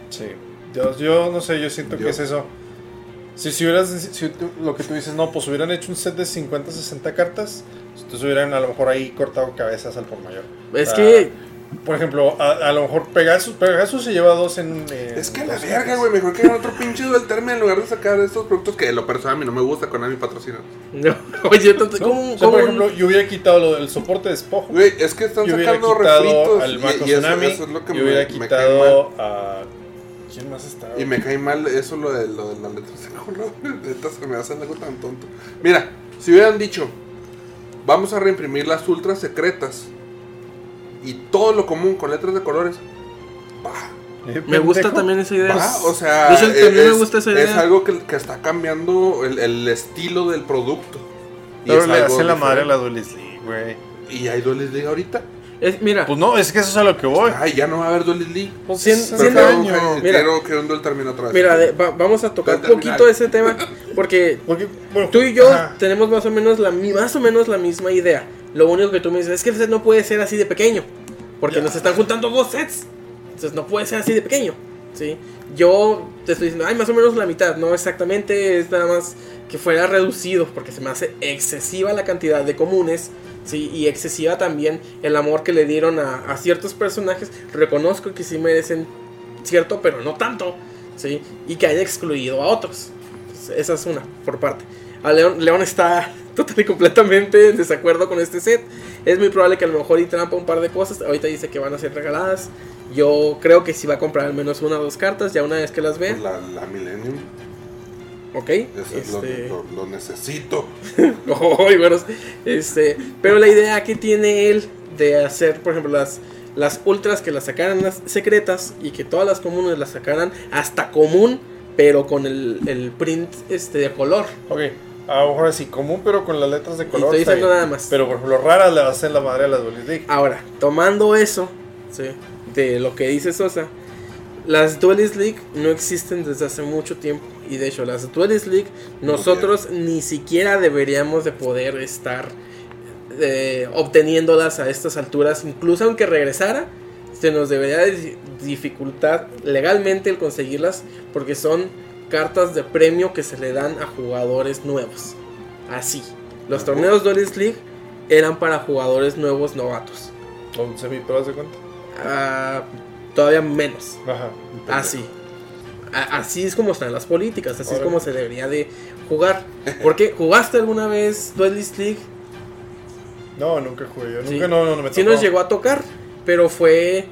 Sí. Yo, yo no sé, yo siento Yo- que es eso. Si, si hubieras, si lo que tú dices, no, pues hubieran hecho un set de 50, 60 cartas, entonces hubieran a lo mejor ahí cortado cabezas al por mayor. Es que Por ejemplo, a, a lo mejor Pegasus, Pegasus se lleva dos en. eh, Es que la verga, güey. Mejor que hagan otro pinche duel term en lugar de sacar estos productos que en lo personal a mí no me gusta con mi patrocina. No, (laughs) oye, tanto- ¿No? ¿cómo, O sea, cómo por un- ejemplo, yo hubiera quitado lo del soporte de despojo. Güey, es que están yo hubiera sacando refritos. al y- y, eso, Tsunami. eso es lo que yo hubiera me, me cae mal. quitado a. ¿Quién más estaba? Y me cae mal eso lo de, lo de las letras (laughs) de color. Neta, se me hace algo tan tonto. Mira, si hubieran dicho, vamos a reimprimir las ultras secretas y todo lo común con letras de colores, va, Eh, Me gusta también esa idea. va, o sea, De hecho, también me es, gusta esa es idea. algo que, que está cambiando el, el estilo del producto. Y Pero es le hace la madre a la. Duelist League, güey. Y hay Duelist League ahorita. Es- mira, Pues no, es que eso es a lo que voy. Ay, ya no va a haber Duelist League. Pues cien- años. año. Mira. quiero que un duel termine otra vez. mira, de- va- vamos a tocar un poquito ese tema porque (laughs) Porque, bueno, tú y yo ajá. tenemos más o menos la más o menos la misma idea. Lo único que tú me dices es que el set no puede ser así de pequeño, porque Ya. nos están juntando dos sets. Entonces no puede ser así de pequeño, ¿sí? Yo te estoy diciendo, ay, más o menos la mitad, no exactamente, es nada más que fuera reducido, porque se me hace excesiva la cantidad de comunes, ¿sí? Y excesiva también el amor que le dieron a, ciertos personajes. Reconozco que sí merecen cierto, pero no tanto, ¿sí? Y que haya excluido a otros. Esa es una, por parte. León está total y completamente en desacuerdo con este set. Es muy probable que a lo mejor y trampa un par de cosas. Ahorita dice que van a ser regaladas. Yo creo que sí va a comprar al menos una o dos cartas, ya una vez que las vea. Pues la, la Millennium. Ok. Ese es lo- Este... lo, lo necesito. (laughs) Ay, bueno, este, pero la idea que tiene él de hacer, por ejemplo, las, las ultras que las sacaran las secretas y que todas las comunes las sacaran hasta común, pero con el, el print este de color. Ok, a lo mejor así común, pero con las letras de color. estoy diciendo bien. nada más. Pero por ejemplo, raras le hacer la madre a la Duelist League. Ahora, tomando eso, ¿sí? de lo que dice Sosa, las Duelist League no existen desde hace mucho tiempo. Y de hecho, las Duelist League nosotros ni siquiera deberíamos de poder estar eh, obteniéndolas a estas alturas. Incluso aunque regresara, se nos debería de dificultar legalmente el conseguirlas. Porque son cartas de premio que se le dan a jugadores nuevos. Así. Los torneos Duelist League eran para jugadores nuevos novatos. ¿Con semi-pro de cuenta? Ah, todavía menos. Ajá. Así. A- así es como están las políticas, así es como se debería de jugar. Porque jugaste alguna vez Duelist League, No, nunca jugué. Yo Sí. nunca, no, no, no me sí tocó. nos llegó a tocar, pero fue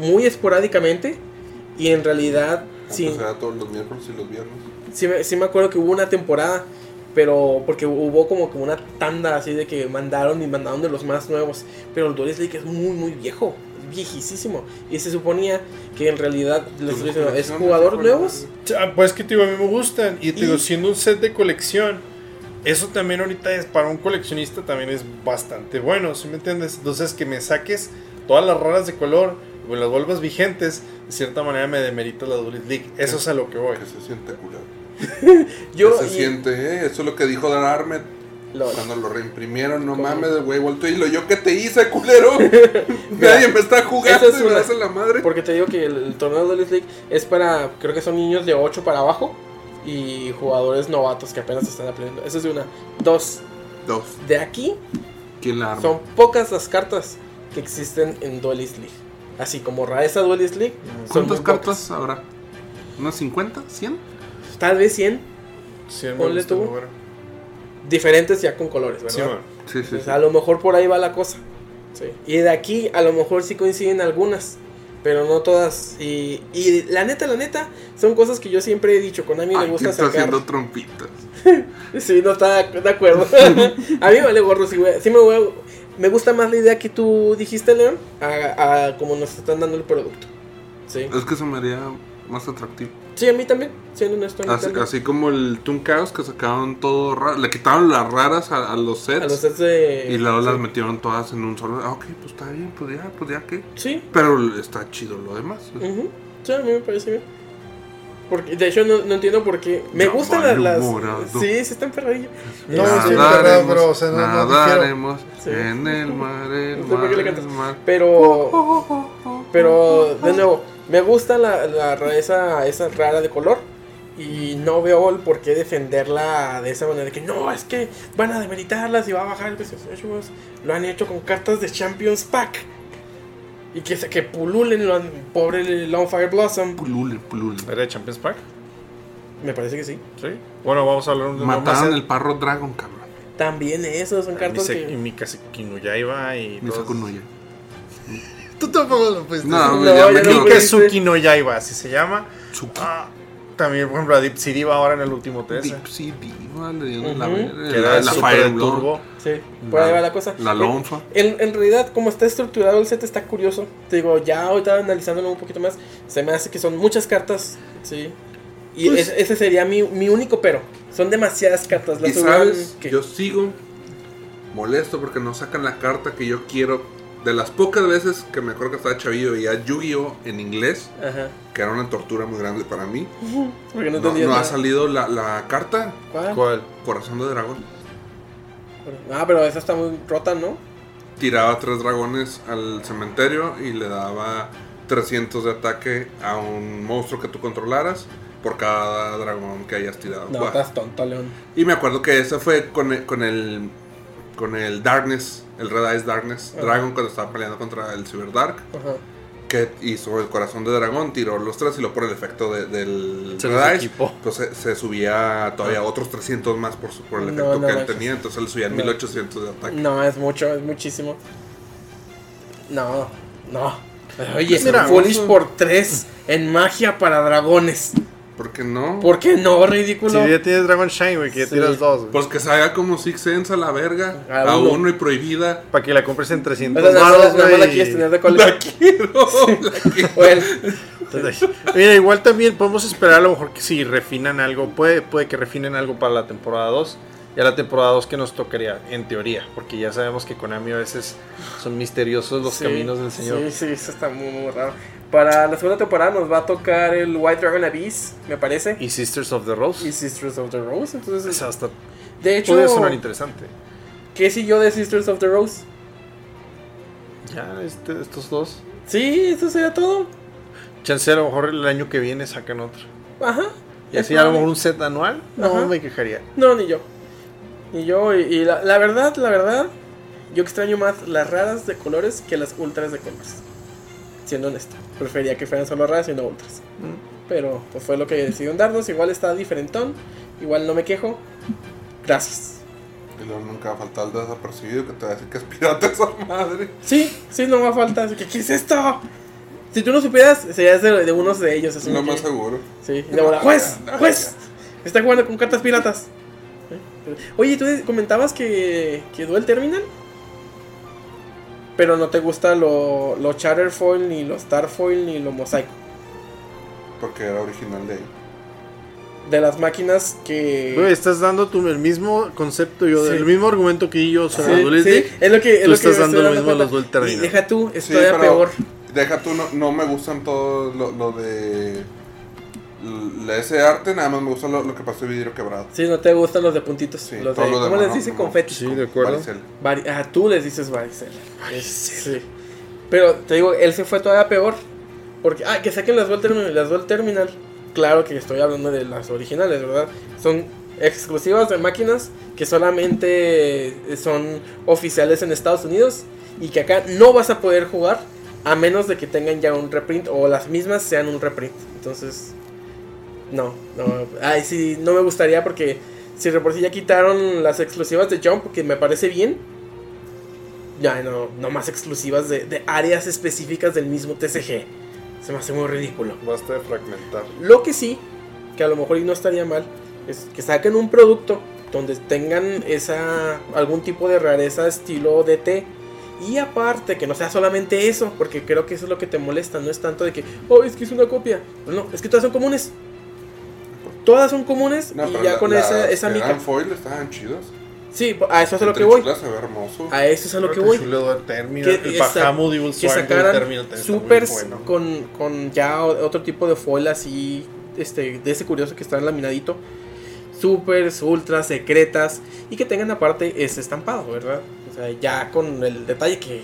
muy esporádicamente y en realidad sí, Antes era todos los miércoles y los viernes. sí, me, sí me acuerdo que hubo una temporada, pero porque hubo como que una tanda así de que mandaron y mandaron de los más nuevos, pero el Duelist League es muy muy viejo, es viejísimo y se suponía que en realidad les ¿Tú estoy los diciendo, es jugador nuevos. Ah, Pues que te digo, a mí me gustan. Y te Y- digo, siendo un set de colección, eso también ahorita es para un coleccionista también es bastante bueno, ¿sí me entiendes? Entonces que me saques todas las raras de color y me las vuelvas vigentes, de cierta manera me demerita la Duelist League. Eso es a lo que voy. Que se siente culado. (laughs) Yo se y- siente, ¿eh? Eso es lo que dijo Dan Armet. Cuando lo reimprimieron, no mames, güey, vuelto y lo yo que te hice, culero. (laughs) (laughs) Nadie me está jugando es y me una- das en la madre. Porque te digo que el, el torneo de League es para, creo que son niños de 8 para abajo y jugadores novatos que apenas están aprendiendo. Eso es de una. Dos, Dos. de aquí ¿Quién la arma? son pocas las cartas que existen en Duelist League. Así como Raeza Duelist League. ¿Cuántas cartas habrá? ¿Unas 50? ¿100? pocas. Tal vez 100 Sí, me Ponle gusta tú. diferentes ya con colores, ¿verdad? Sí, bueno. Sí, sí. Pues a lo mejor por ahí va la cosa. Sí. Y de aquí a lo mejor sí coinciden algunas, pero no todas. Y, y la neta, la neta, son cosas que yo siempre he dicho. Con a mí Ay, me ¿quién gusta está sacar. haciendo trompitas? (laughs) Sí, no está de acuerdo. (laughs) a mí me vale gorro. Sí, güey. Sí me, voy a- me gusta más la idea que tú dijiste, León, a, a como nos están dando el producto. Sí. Es que se me haría más atractivo. Sí, a mí también, siendo honesto. Así, también. así como el Toon Chaos que sacaron todo raro. Le quitaron las raras a, a los sets. A los sets de. Y luego las sí. metieron todas en un solo. Ah, ok, pues está bien, pues ya, pues ya que. Sí, Pero está chido lo demás. Ujú. Sí, a mí me parece bien. Porque, de hecho, no, no entiendo por qué. Me Ya gustan las. las-. Sí, sí, están perradillos. No, sí, Nadaremos, pero, o sea, no- no nadaremos Sí. en el mar, el No sé por mar, qué le el cantas. mar. Pero. Pero, de nuevo, me gusta la, la rareza esa rara de color. Y no veo el por qué defenderla de esa manera. Que no, es que van a demeritarlas y va a bajar el precio. Ellos Lo han hecho con cartas de Champions Pack. Y que, se- que pululen lo han- pobre Longfire Blossom. Pulule, pulule. ¿Era de Champions Pack? Me parece que sí. Sí. Bueno, vamos a hablar de Mataron el parro Dragon, cabrón. También esos son cartas Mise- que. Y Mikasa Kinuyaiba y todos- Sakunoya. Tú tampoco lo No, No, no. Mikazuki no Yaiba, así se llama. Tsuki. Ah, también, por ejemplo, a Deep City va ahora en el último TS. Deep Sea Diva, le dieron la, Que la, era la super Fire. Turbo. Sí, por ahí La- va la cosa. la lonfa. En, en realidad, como está estructurado el set, está curioso. Te digo, ya ahorita analizándolo un poquito más, se me hace que son muchas cartas. Sí. Y Pues- es- ese sería mi, mi único pero. Son demasiadas cartas. Y Las hubieran sabes, que- yo sigo molesto porque no sacan la carta que yo quiero. De las pocas veces que me acuerdo que estaba chavillo y a Yu-Gi-Oh en inglés, Ajá. que era una tortura muy grande para mí. (laughs) Porque no, No, no ha salido la, la carta ¿Cuál? ¿Cuál? Corazón de Dragón. Ah, pero esa está muy rota, ¿no? Tiraba tres dragones al cementerio y le daba 300 de ataque a un monstruo que tú controlaras por cada dragón que hayas tirado. No, Buah. estás tonto, León. Y me acuerdo que ese fue con el, con el, con el Darkness, el Red Eyes Darkness Ajá. Dragon cuando estaba peleando contra el Cyber Dark. Ajá. Que hizo el corazón de dragón, tiró los tres y lo por el efecto de- del Se Red Eyes. Pues se, subía todavía otros 300 más por, su- por el efecto no que él tenía. Entonces le subían No. 1800 de ataque. No, es mucho, es muchísimo. No, no. Oye, Mira, Foolish por 3 en magia para dragones. ¿Por qué no? ¿Por qué no, Si ridículo? ya tienes Dragon Shine, güey, que ya Sí. tiras dos, güey. Pues que salga como Six Sense a la verga. A A, uno. uno. y prohibida. Para que la compres en O 300 sea, nada, más- baros, nada más la quieres tener de La colección. quiero. (laughs) la quiero. Bueno, Mira, igual también podemos esperar a lo mejor que si refinan algo, puede, puede que refinen algo para la temporada 2. Ya la temporada 2 que nos tocaría, en teoría, porque ya sabemos que Konami a veces son misteriosos los sí, caminos del señor. Sí, sí, eso está muy, muy raro. Para la segunda temporada nos va a tocar el White Dragon Abyss, me parece. Y Sisters of the Rose. Y Sisters of the Rose. Entonces, Esa hasta de hecho, puede sonar interesante. ¿qué si yo de Sisters of the Rose? Ya, este- estos dos. Sí, eso sería todo. Chance a lo mejor el año que viene sacan otro. Ajá. Y Es así a lo mejor un set anual, no Ajá. me quejaría. No, ni yo. Ni yo. Y, y la, la verdad, la verdad, yo extraño más las raras de colores que las ultras de colores. Siendo honesta. Prefería que fueran solo raras y no ultras. Pero pues fue lo que decidieron darnos. Igual está diferentón. Igual no me quejo. Gracias. Y luego nunca va a faltar el desapercibido que te va a decir que es pirata esa madre. Sí, sí, no va a falta. Así que, ¿qué es esto? Si tú no supieras, serías de, de unos de ellos. así Lo que- más seguro. Sí, y de bola, (laughs) juez, No, juez, está jugando con cartas piratas. Oye, tú comentabas que que el Terminal, pero no te gusta lo, lo Chatterfoil, ni lo Starfoil, ni lo Mosaico. Porque era original de ahí. De las máquinas que. Güey, estás dando tú el mismo concepto, yo, Sí. el mismo argumento que yo Sí, sobre sí, League. es lo que. es Tú lo estás que dando estoy lo mismo a los Y Terminal. deja tú, es Sí, todavía peor. Deja tú, no, no me gustan todo lo, lo de ese arte, nada más me gusta lo, lo que pasó de vidrio quebrado. Sí, no te gustan los de puntitos. Sí, los de, lo ¿Cómo demás les no, dice? no. Confeti. Sí, de acuerdo. Vari- ah, tú les dices varicela. Sí. Pero te digo, él se fue todavía peor. Porque, ah, que saquen las Dual Terminal. Las Dual Terminal. Claro que estoy hablando de las originales, ¿verdad? Son exclusivas de máquinas que solamente son oficiales en Estados Unidos. Y que acá no vas a poder jugar a menos de que tengan ya un reprint o las mismas sean un reprint. Entonces, no, no. Ay, sí, no me gustaría porque si de por sí ya quitaron las exclusivas de Jump, que me parece bien. Ya, no, no más exclusivas de, de áreas específicas del mismo TCG. Se me hace muy ridículo. Basta de fragmentar. Lo que sí, que a lo mejor y no estaría mal, es que saquen un producto donde tengan esa algún tipo de rareza estilo DT. Y aparte, que no sea solamente eso, porque creo que eso es lo que te molesta, no es tanto de que, oh, es que es una copia. No, es que todas son comunes. Todas son comunes No, y ya la- con las esa, esa que mica. eran foil estaban chidas. Sí, a eso es a lo que voy. Trichula se ve hermoso. A eso es a lo que voy. Chulo de Terminal. Que, el Evil que sacaran Terminal supers bueno. con, con ya otro tipo de foil así, este, de ese curioso que está laminadito. Supers, ultras, secretas y que tengan aparte ese estampado, ¿verdad? O sea, ya con el detalle que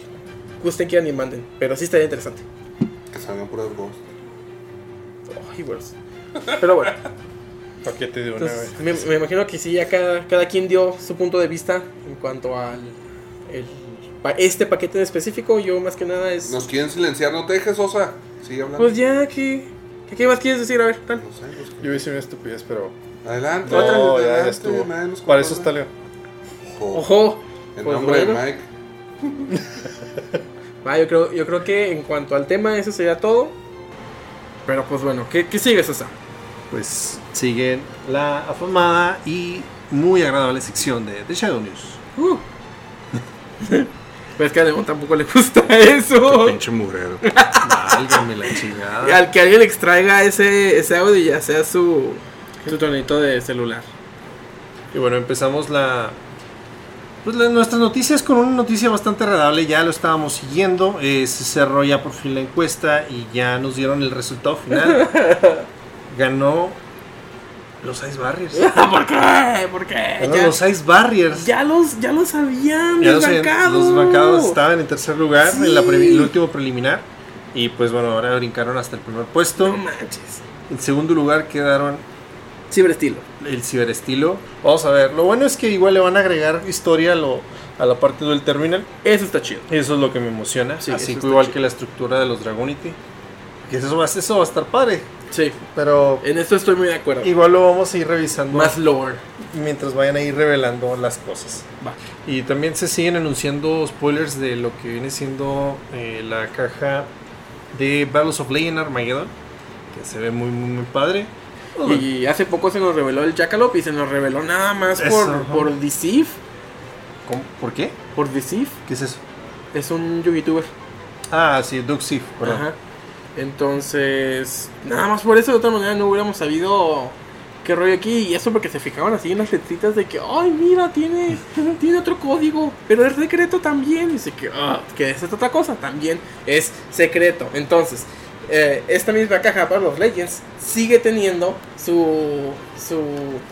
gusten, quieran y manden. Pero sí estaría interesante. Que salgan puras ghost. Ay. Pero bueno, (laughs) Paquete de una entonces, vez. me, me imagino que sí, ya cada, cada quien dio su punto de vista en cuanto al el, este paquete en específico. Yo más que nada es... Nos quieren silenciar, no te dejes, Osa. Sigue hablando. Pues ya, ¿qué, qué, qué más quieres decir? A ver, tal. No sé, pues, Yo hice una estupidez, pero. Adelante. No, adelante, ya adelante, estuvo. nadie nos Para eso está Leo. Ojo. Ojo. En Pues nombre bueno. de Mike. (laughs) Va, yo creo, yo creo que en cuanto al tema, eso sería todo. Pero pues bueno, ¿qué, qué sigue, Sosa? Pues sigue la afamada y muy agradable sección de The Shadow News. Uh. (laughs) Pues que a León tampoco le gusta (laughs) eso. Pinche mugrero. Válgame la chingada. Al que alguien extraiga ese, ese audio y ya sea su, su tonito de celular. Y bueno, empezamos la. Pues la- nuestras noticias con una noticia bastante agradable. Ya lo estábamos siguiendo. eh, se cerró ya por fin la encuesta y ya nos dieron el resultado final. (laughs) Ganó los Ice Barriers. (laughs) ¿Por qué? ¿Por qué? Ganó Ya, los Ice Barriers. ya los, ya los habían Ya los, bancados estaban en tercer lugar en la el último preliminar. Y pues bueno, ahora brincaron hasta el primer puesto. No manches. En segundo lugar quedaron Ciberestilo. el ciberestilo. Vamos a ver. Lo bueno es que igual le van a agregar historia a, lo, a la parte del terminal. Eso está chido. Eso es lo que me emociona. Sí, Así que igual chido. que la estructura de los Dragonity. Que eso va, eso va a estar padre. Sí. Pero En esto estoy muy de acuerdo. igual lo vamos a ir revisando Más lore. mientras vayan a ir revelando las cosas. Va. Y también se siguen anunciando spoilers de lo que viene siendo eh, la caja de Battles of Legend Armageddon. Que se ve muy, muy, muy padre. Y hace poco se nos reveló el Jackalope y se nos reveló nada más Eso, por, ajá. por Deceive. ¿Cómo? ¿Por qué? Por Deceive. ¿Qué es eso? Es un YouTuber. Ah, sí, Duke Sif, perdón. Ajá. Entonces, nada más por eso, de otra manera no hubiéramos sabido qué rollo aquí. Y eso porque se fijaban así en las letritas de que, ay, mira, tiene, (laughs) tiene otro código, pero es secreto también. Dice que, ah, que es otra cosa, también es secreto. Entonces, eh, esta misma caja para los Legends sigue teniendo su, su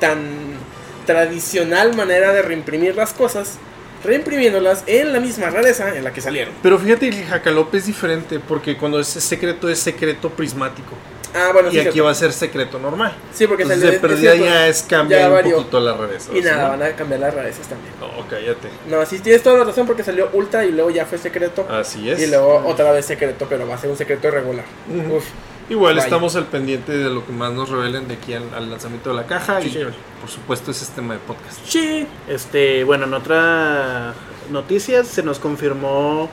tan tradicional manera de reimprimir las cosas, reimprimiéndolas en la misma rareza en la que salieron. Pero fíjate que el jacalope es diferente porque cuando es secreto es secreto prismático. Ah, bueno, y sí, aquí cierto. va a ser secreto normal. Sí, porque Entonces de perdida ya es cambiar Ya un varió. poquito la rareza. Y nada, van a cambiar las rarezas también. No, cállate. No, sí tienes toda la razón porque salió Ultra y luego ya fue secreto. Así es. Y luego otra vez secreto, pero va a ser un secreto irregular. Ujú. Uf. Igual Vaya. estamos al pendiente de lo que más nos revelen de aquí al, al lanzamiento de la caja. Sí, y señor. por supuesto ese es tema de podcast. Sí. Este, bueno, en otra noticias se nos confirmó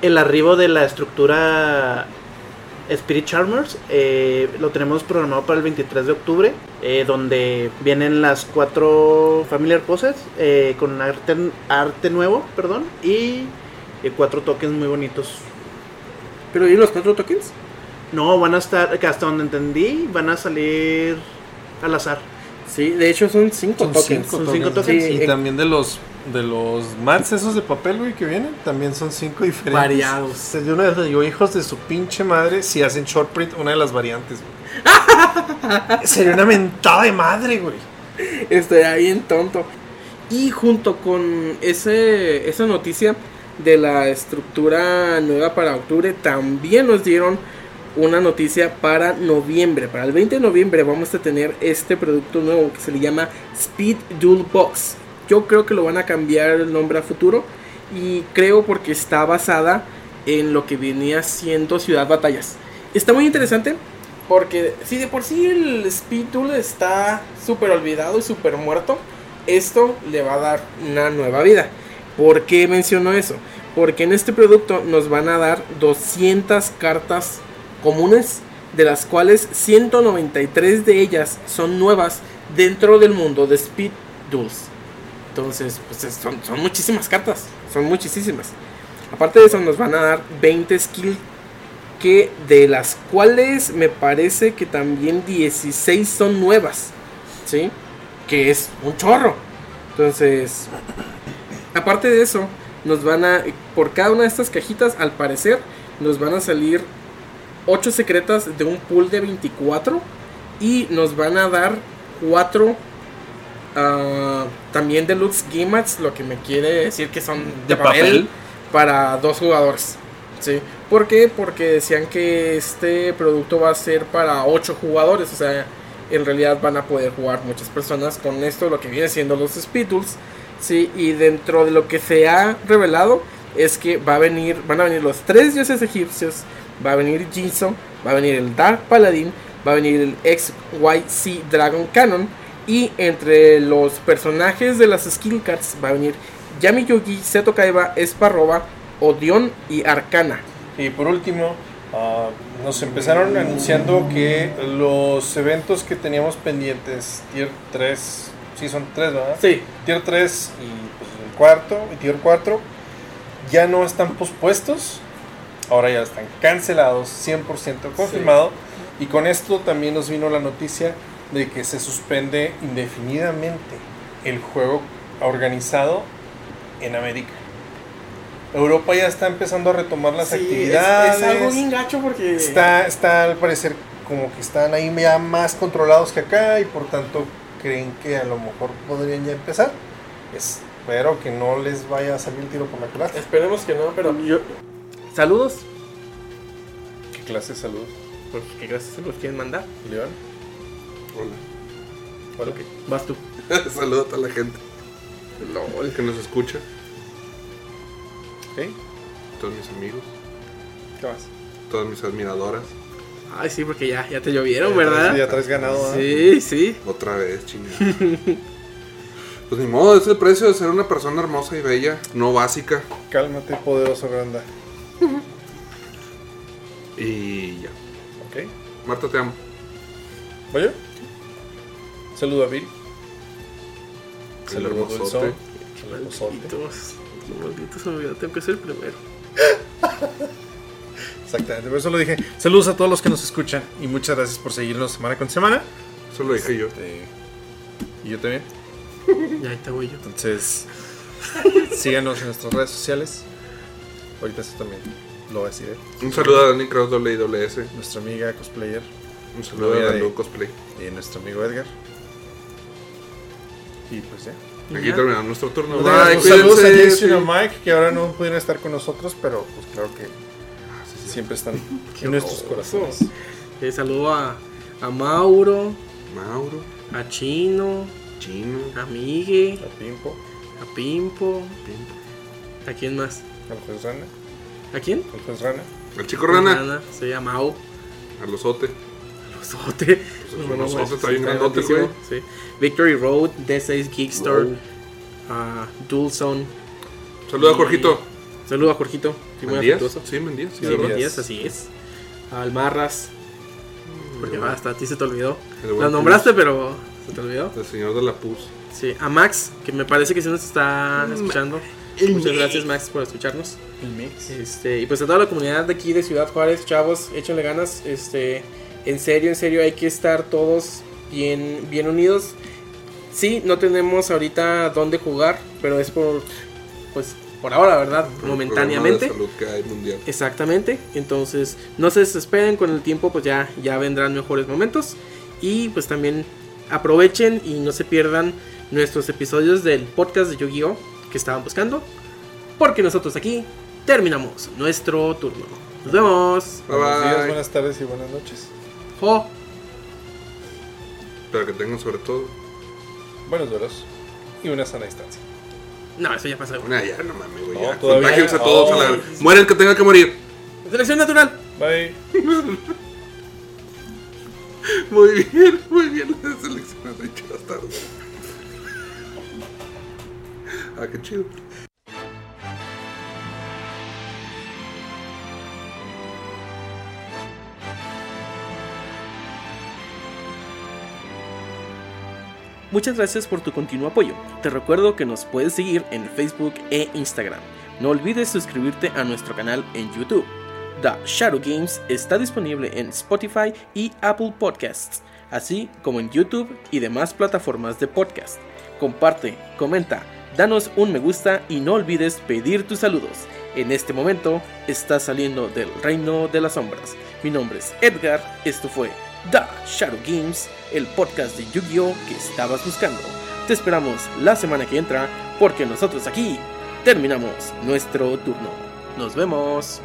el arribo de la estructura Spirit Charmers. Eh, lo tenemos programado para el 23 de octubre, eh, donde vienen las cuatro familiar poses eh, con arte, arte nuevo, perdón, y eh, cuatro tokens muy bonitos. ¿Pero y los cuatro tokens? No, van a estar, que hasta donde entendí, van a salir al azar. Sí, de hecho son cinco Son tokens. cinco Son cinco tokens. tokens. Sí, Y eh, también de los de los mats esos de papel, güey, que vienen, también son cinco diferentes. Variados. O sea, Yo una vez les digo, hijos de su pinche madre, si hacen short print, una de las variantes, güey. (laughs) Sería una mentada de madre, güey. Estaría bien tonto. Y junto con ese, esa noticia de la estructura nueva para octubre, también nos dieron una noticia para noviembre. Para el 20 de noviembre vamos a tener este producto nuevo que se le llama Speed Dual Box. Yo creo que lo van a cambiar el nombre a futuro. Y creo porque está basada en lo que venía siendo Ciudad Batallas. Está muy interesante porque si de por sí el Speed Duel está súper olvidado y súper muerto, esto le va a dar una nueva vida. ¿Por qué menciono eso? Porque en este producto nos van a dar 200 cartas comunes, de las cuales 193 de ellas son nuevas dentro del mundo de Speed Duels. Entonces, pues es- son, son muchísimas cartas, son muchísimas. Aparte de eso, nos van a dar 20 skills que de las cuales me parece que también 16 son nuevas, ¿sí? Que es un chorro. Entonces, aparte de eso, nos van a, por cada una de estas cajitas, al parecer, nos van a salir 8 secretas de un pool de 24 y nos van a dar 4 también deluxe gimmicks, lo que me quiere decir que son de, De papel, papel. para dos jugadores. ¿sí? ¿Por qué? Porque decían que este producto va a ser para 8 jugadores, o sea, en realidad van a poder jugar muchas personas con esto, lo que viene siendo los Speedles. Sí, y dentro de lo que se ha revelado es que va a venir, van a venir los tres dioses egipcios, va a venir Jinso, va a venir el Dark Paladin, va a venir el XYZ Dragon Cannon y entre los personajes de las skill cards va a venir Yami Yugi, Seto Kaiba, Esparroba, Odion y Arcana. Y por último, ah, nos empezaron anunciando que los eventos que teníamos pendientes, Tier 3, sí son 3, ¿verdad? Sí, Tier 3 y pues, el cuarto, y Tier 4, ya no están pospuestos, ahora ya están cancelados, 100% confirmado. Y con esto también nos vino la noticia de que se suspende indefinidamente el juego organizado en América. Europa ya está empezando a retomar las Sí, es- actividades. Es, algo bien gacho porque Está, está al parecer como que están ahí ya más controlados que acá y por tanto creen que a lo mejor podrían ya empezar. Espero que no les vaya a salir el tiro por la culata. Esperemos que no, pero yo... Saludos. ¿Qué clase de salud, Pues que gracias se los quieren mandar. León? Hola. Bueno, Vas tú. (laughs) Saludos a toda la gente LOL. que nos escucha, ¿ok? todos mis amigos, ¿Qué más? todas mis admiradoras. Ay, sí, porque ya, ya te llovieron, Ya ¿verdad? traes- Ya traes ganado, ¿ah? Sí, sí. Otra vez, chingada. (laughs) pues ni modo, es el precio de ser una persona hermosa y bella, no básica. Cálmate, poderoso Granda. (laughs) Y ya. ¿Ok? Marta, te amo. ¿Voy yo? Saludo a Bill. El Saludo a hermosote. Dulzón. El hermosote. Malditos. Malditos, tengo que ser el primero. (laughs) Exactamente, por eso lo dije. Saludos a todos los que nos escuchan y muchas gracias por seguirnos semana con semana. Eso lo dije yo. Este, y yo también. (laughs) Ya ahí te voy yo. Entonces, síganos en nuestras redes sociales. Ahorita eso también lo va a decir él. Un saludo a Dani Kraus WS. Nuestra amiga cosplayer Un saludo a Dalu Cosplay. y nuestro amigo Edgar. Y pues ya. Aquí Ya. terminamos nuestro turno. Un Bye, saludos a Jason y a. Mike que ahora no pudieron estar con nosotros, pero pues claro que siempre están (laughs) en nuestros corazones. Eh, saludo a, a Mauro, Mauro, a Chino, Chino, a Migue, A Pimpo, a Pimpo. Pimpo. ¿A quién más? al juez Rana, ¿A quién? al juez Rana. al chico rana, Rana, Se llama Mau. al osote. Osote. Pues un osote, está bien grandote, grandísimo, güey. Sí. Victory Road, D6 Geek Store, Wow. a Dulzone. Saluda a Jorgito. Saludo a Jorgito. Sí, muy ¿Mendías? afectuoso. Sí, Mendías. Sí, Sí, ¿verdad? Mendías, así es. A Almarras. Porque va, hasta a ti se te olvidó. Lo nombraste, pero se te olvidó. El señor de la pus. Sí, a Max, que me parece que sí nos está escuchando. Muchas gracias, Max, por escucharnos. El mix. Este, y pues a toda la comunidad de aquí de Ciudad Juárez, chavos, échenle ganas. Este, en serio, en serio, hay que estar todos bien, bien unidos. Sí, no tenemos ahorita dónde jugar, pero es por, pues, por ahora, ¿verdad? Momentáneamente. El programa de salud que hay mundial. Exactamente. Entonces, no se desesperen con el tiempo, pues ya, ya vendrán mejores momentos. Y pues también aprovechen y no se pierdan nuestros episodios del podcast de Yu-Gi-Oh! Que estaban buscando. Porque nosotros aquí terminamos nuestro turno. Nos vemos. Bye, Buenos días, bye. buenas tardes y buenas noches. Jo. Pero que tengan sobre todo. Buenos duelos y una sana distancia. No, eso ya pasó. Nah, ya, no mames, güey. No, ya. todavía. Contágiense todos a la. Muere el que tenga que morir. Selección natural. Bye. (laughs) Muy bien, muy bien. La selección has hecho hasta. Ah, chido. Muchas gracias por tu continuo apoyo. Te recuerdo que nos puedes seguir en Facebook e Instagram. No olvides suscribirte a nuestro canal en YouTube. The Shadow Games está disponible en Spotify y Apple Podcasts, así como en YouTube y demás plataformas de podcast. Comparte, comenta, danos un me gusta y no olvides pedir tus saludos. En este momento estás saliendo del reino de las sombras. Mi nombre es Edgar, esto fue The Shadow Games, el podcast de Yu-Gi-Oh que estabas buscando. Te esperamos la semana que entra porque nosotros aquí terminamos nuestro turno. Nos vemos.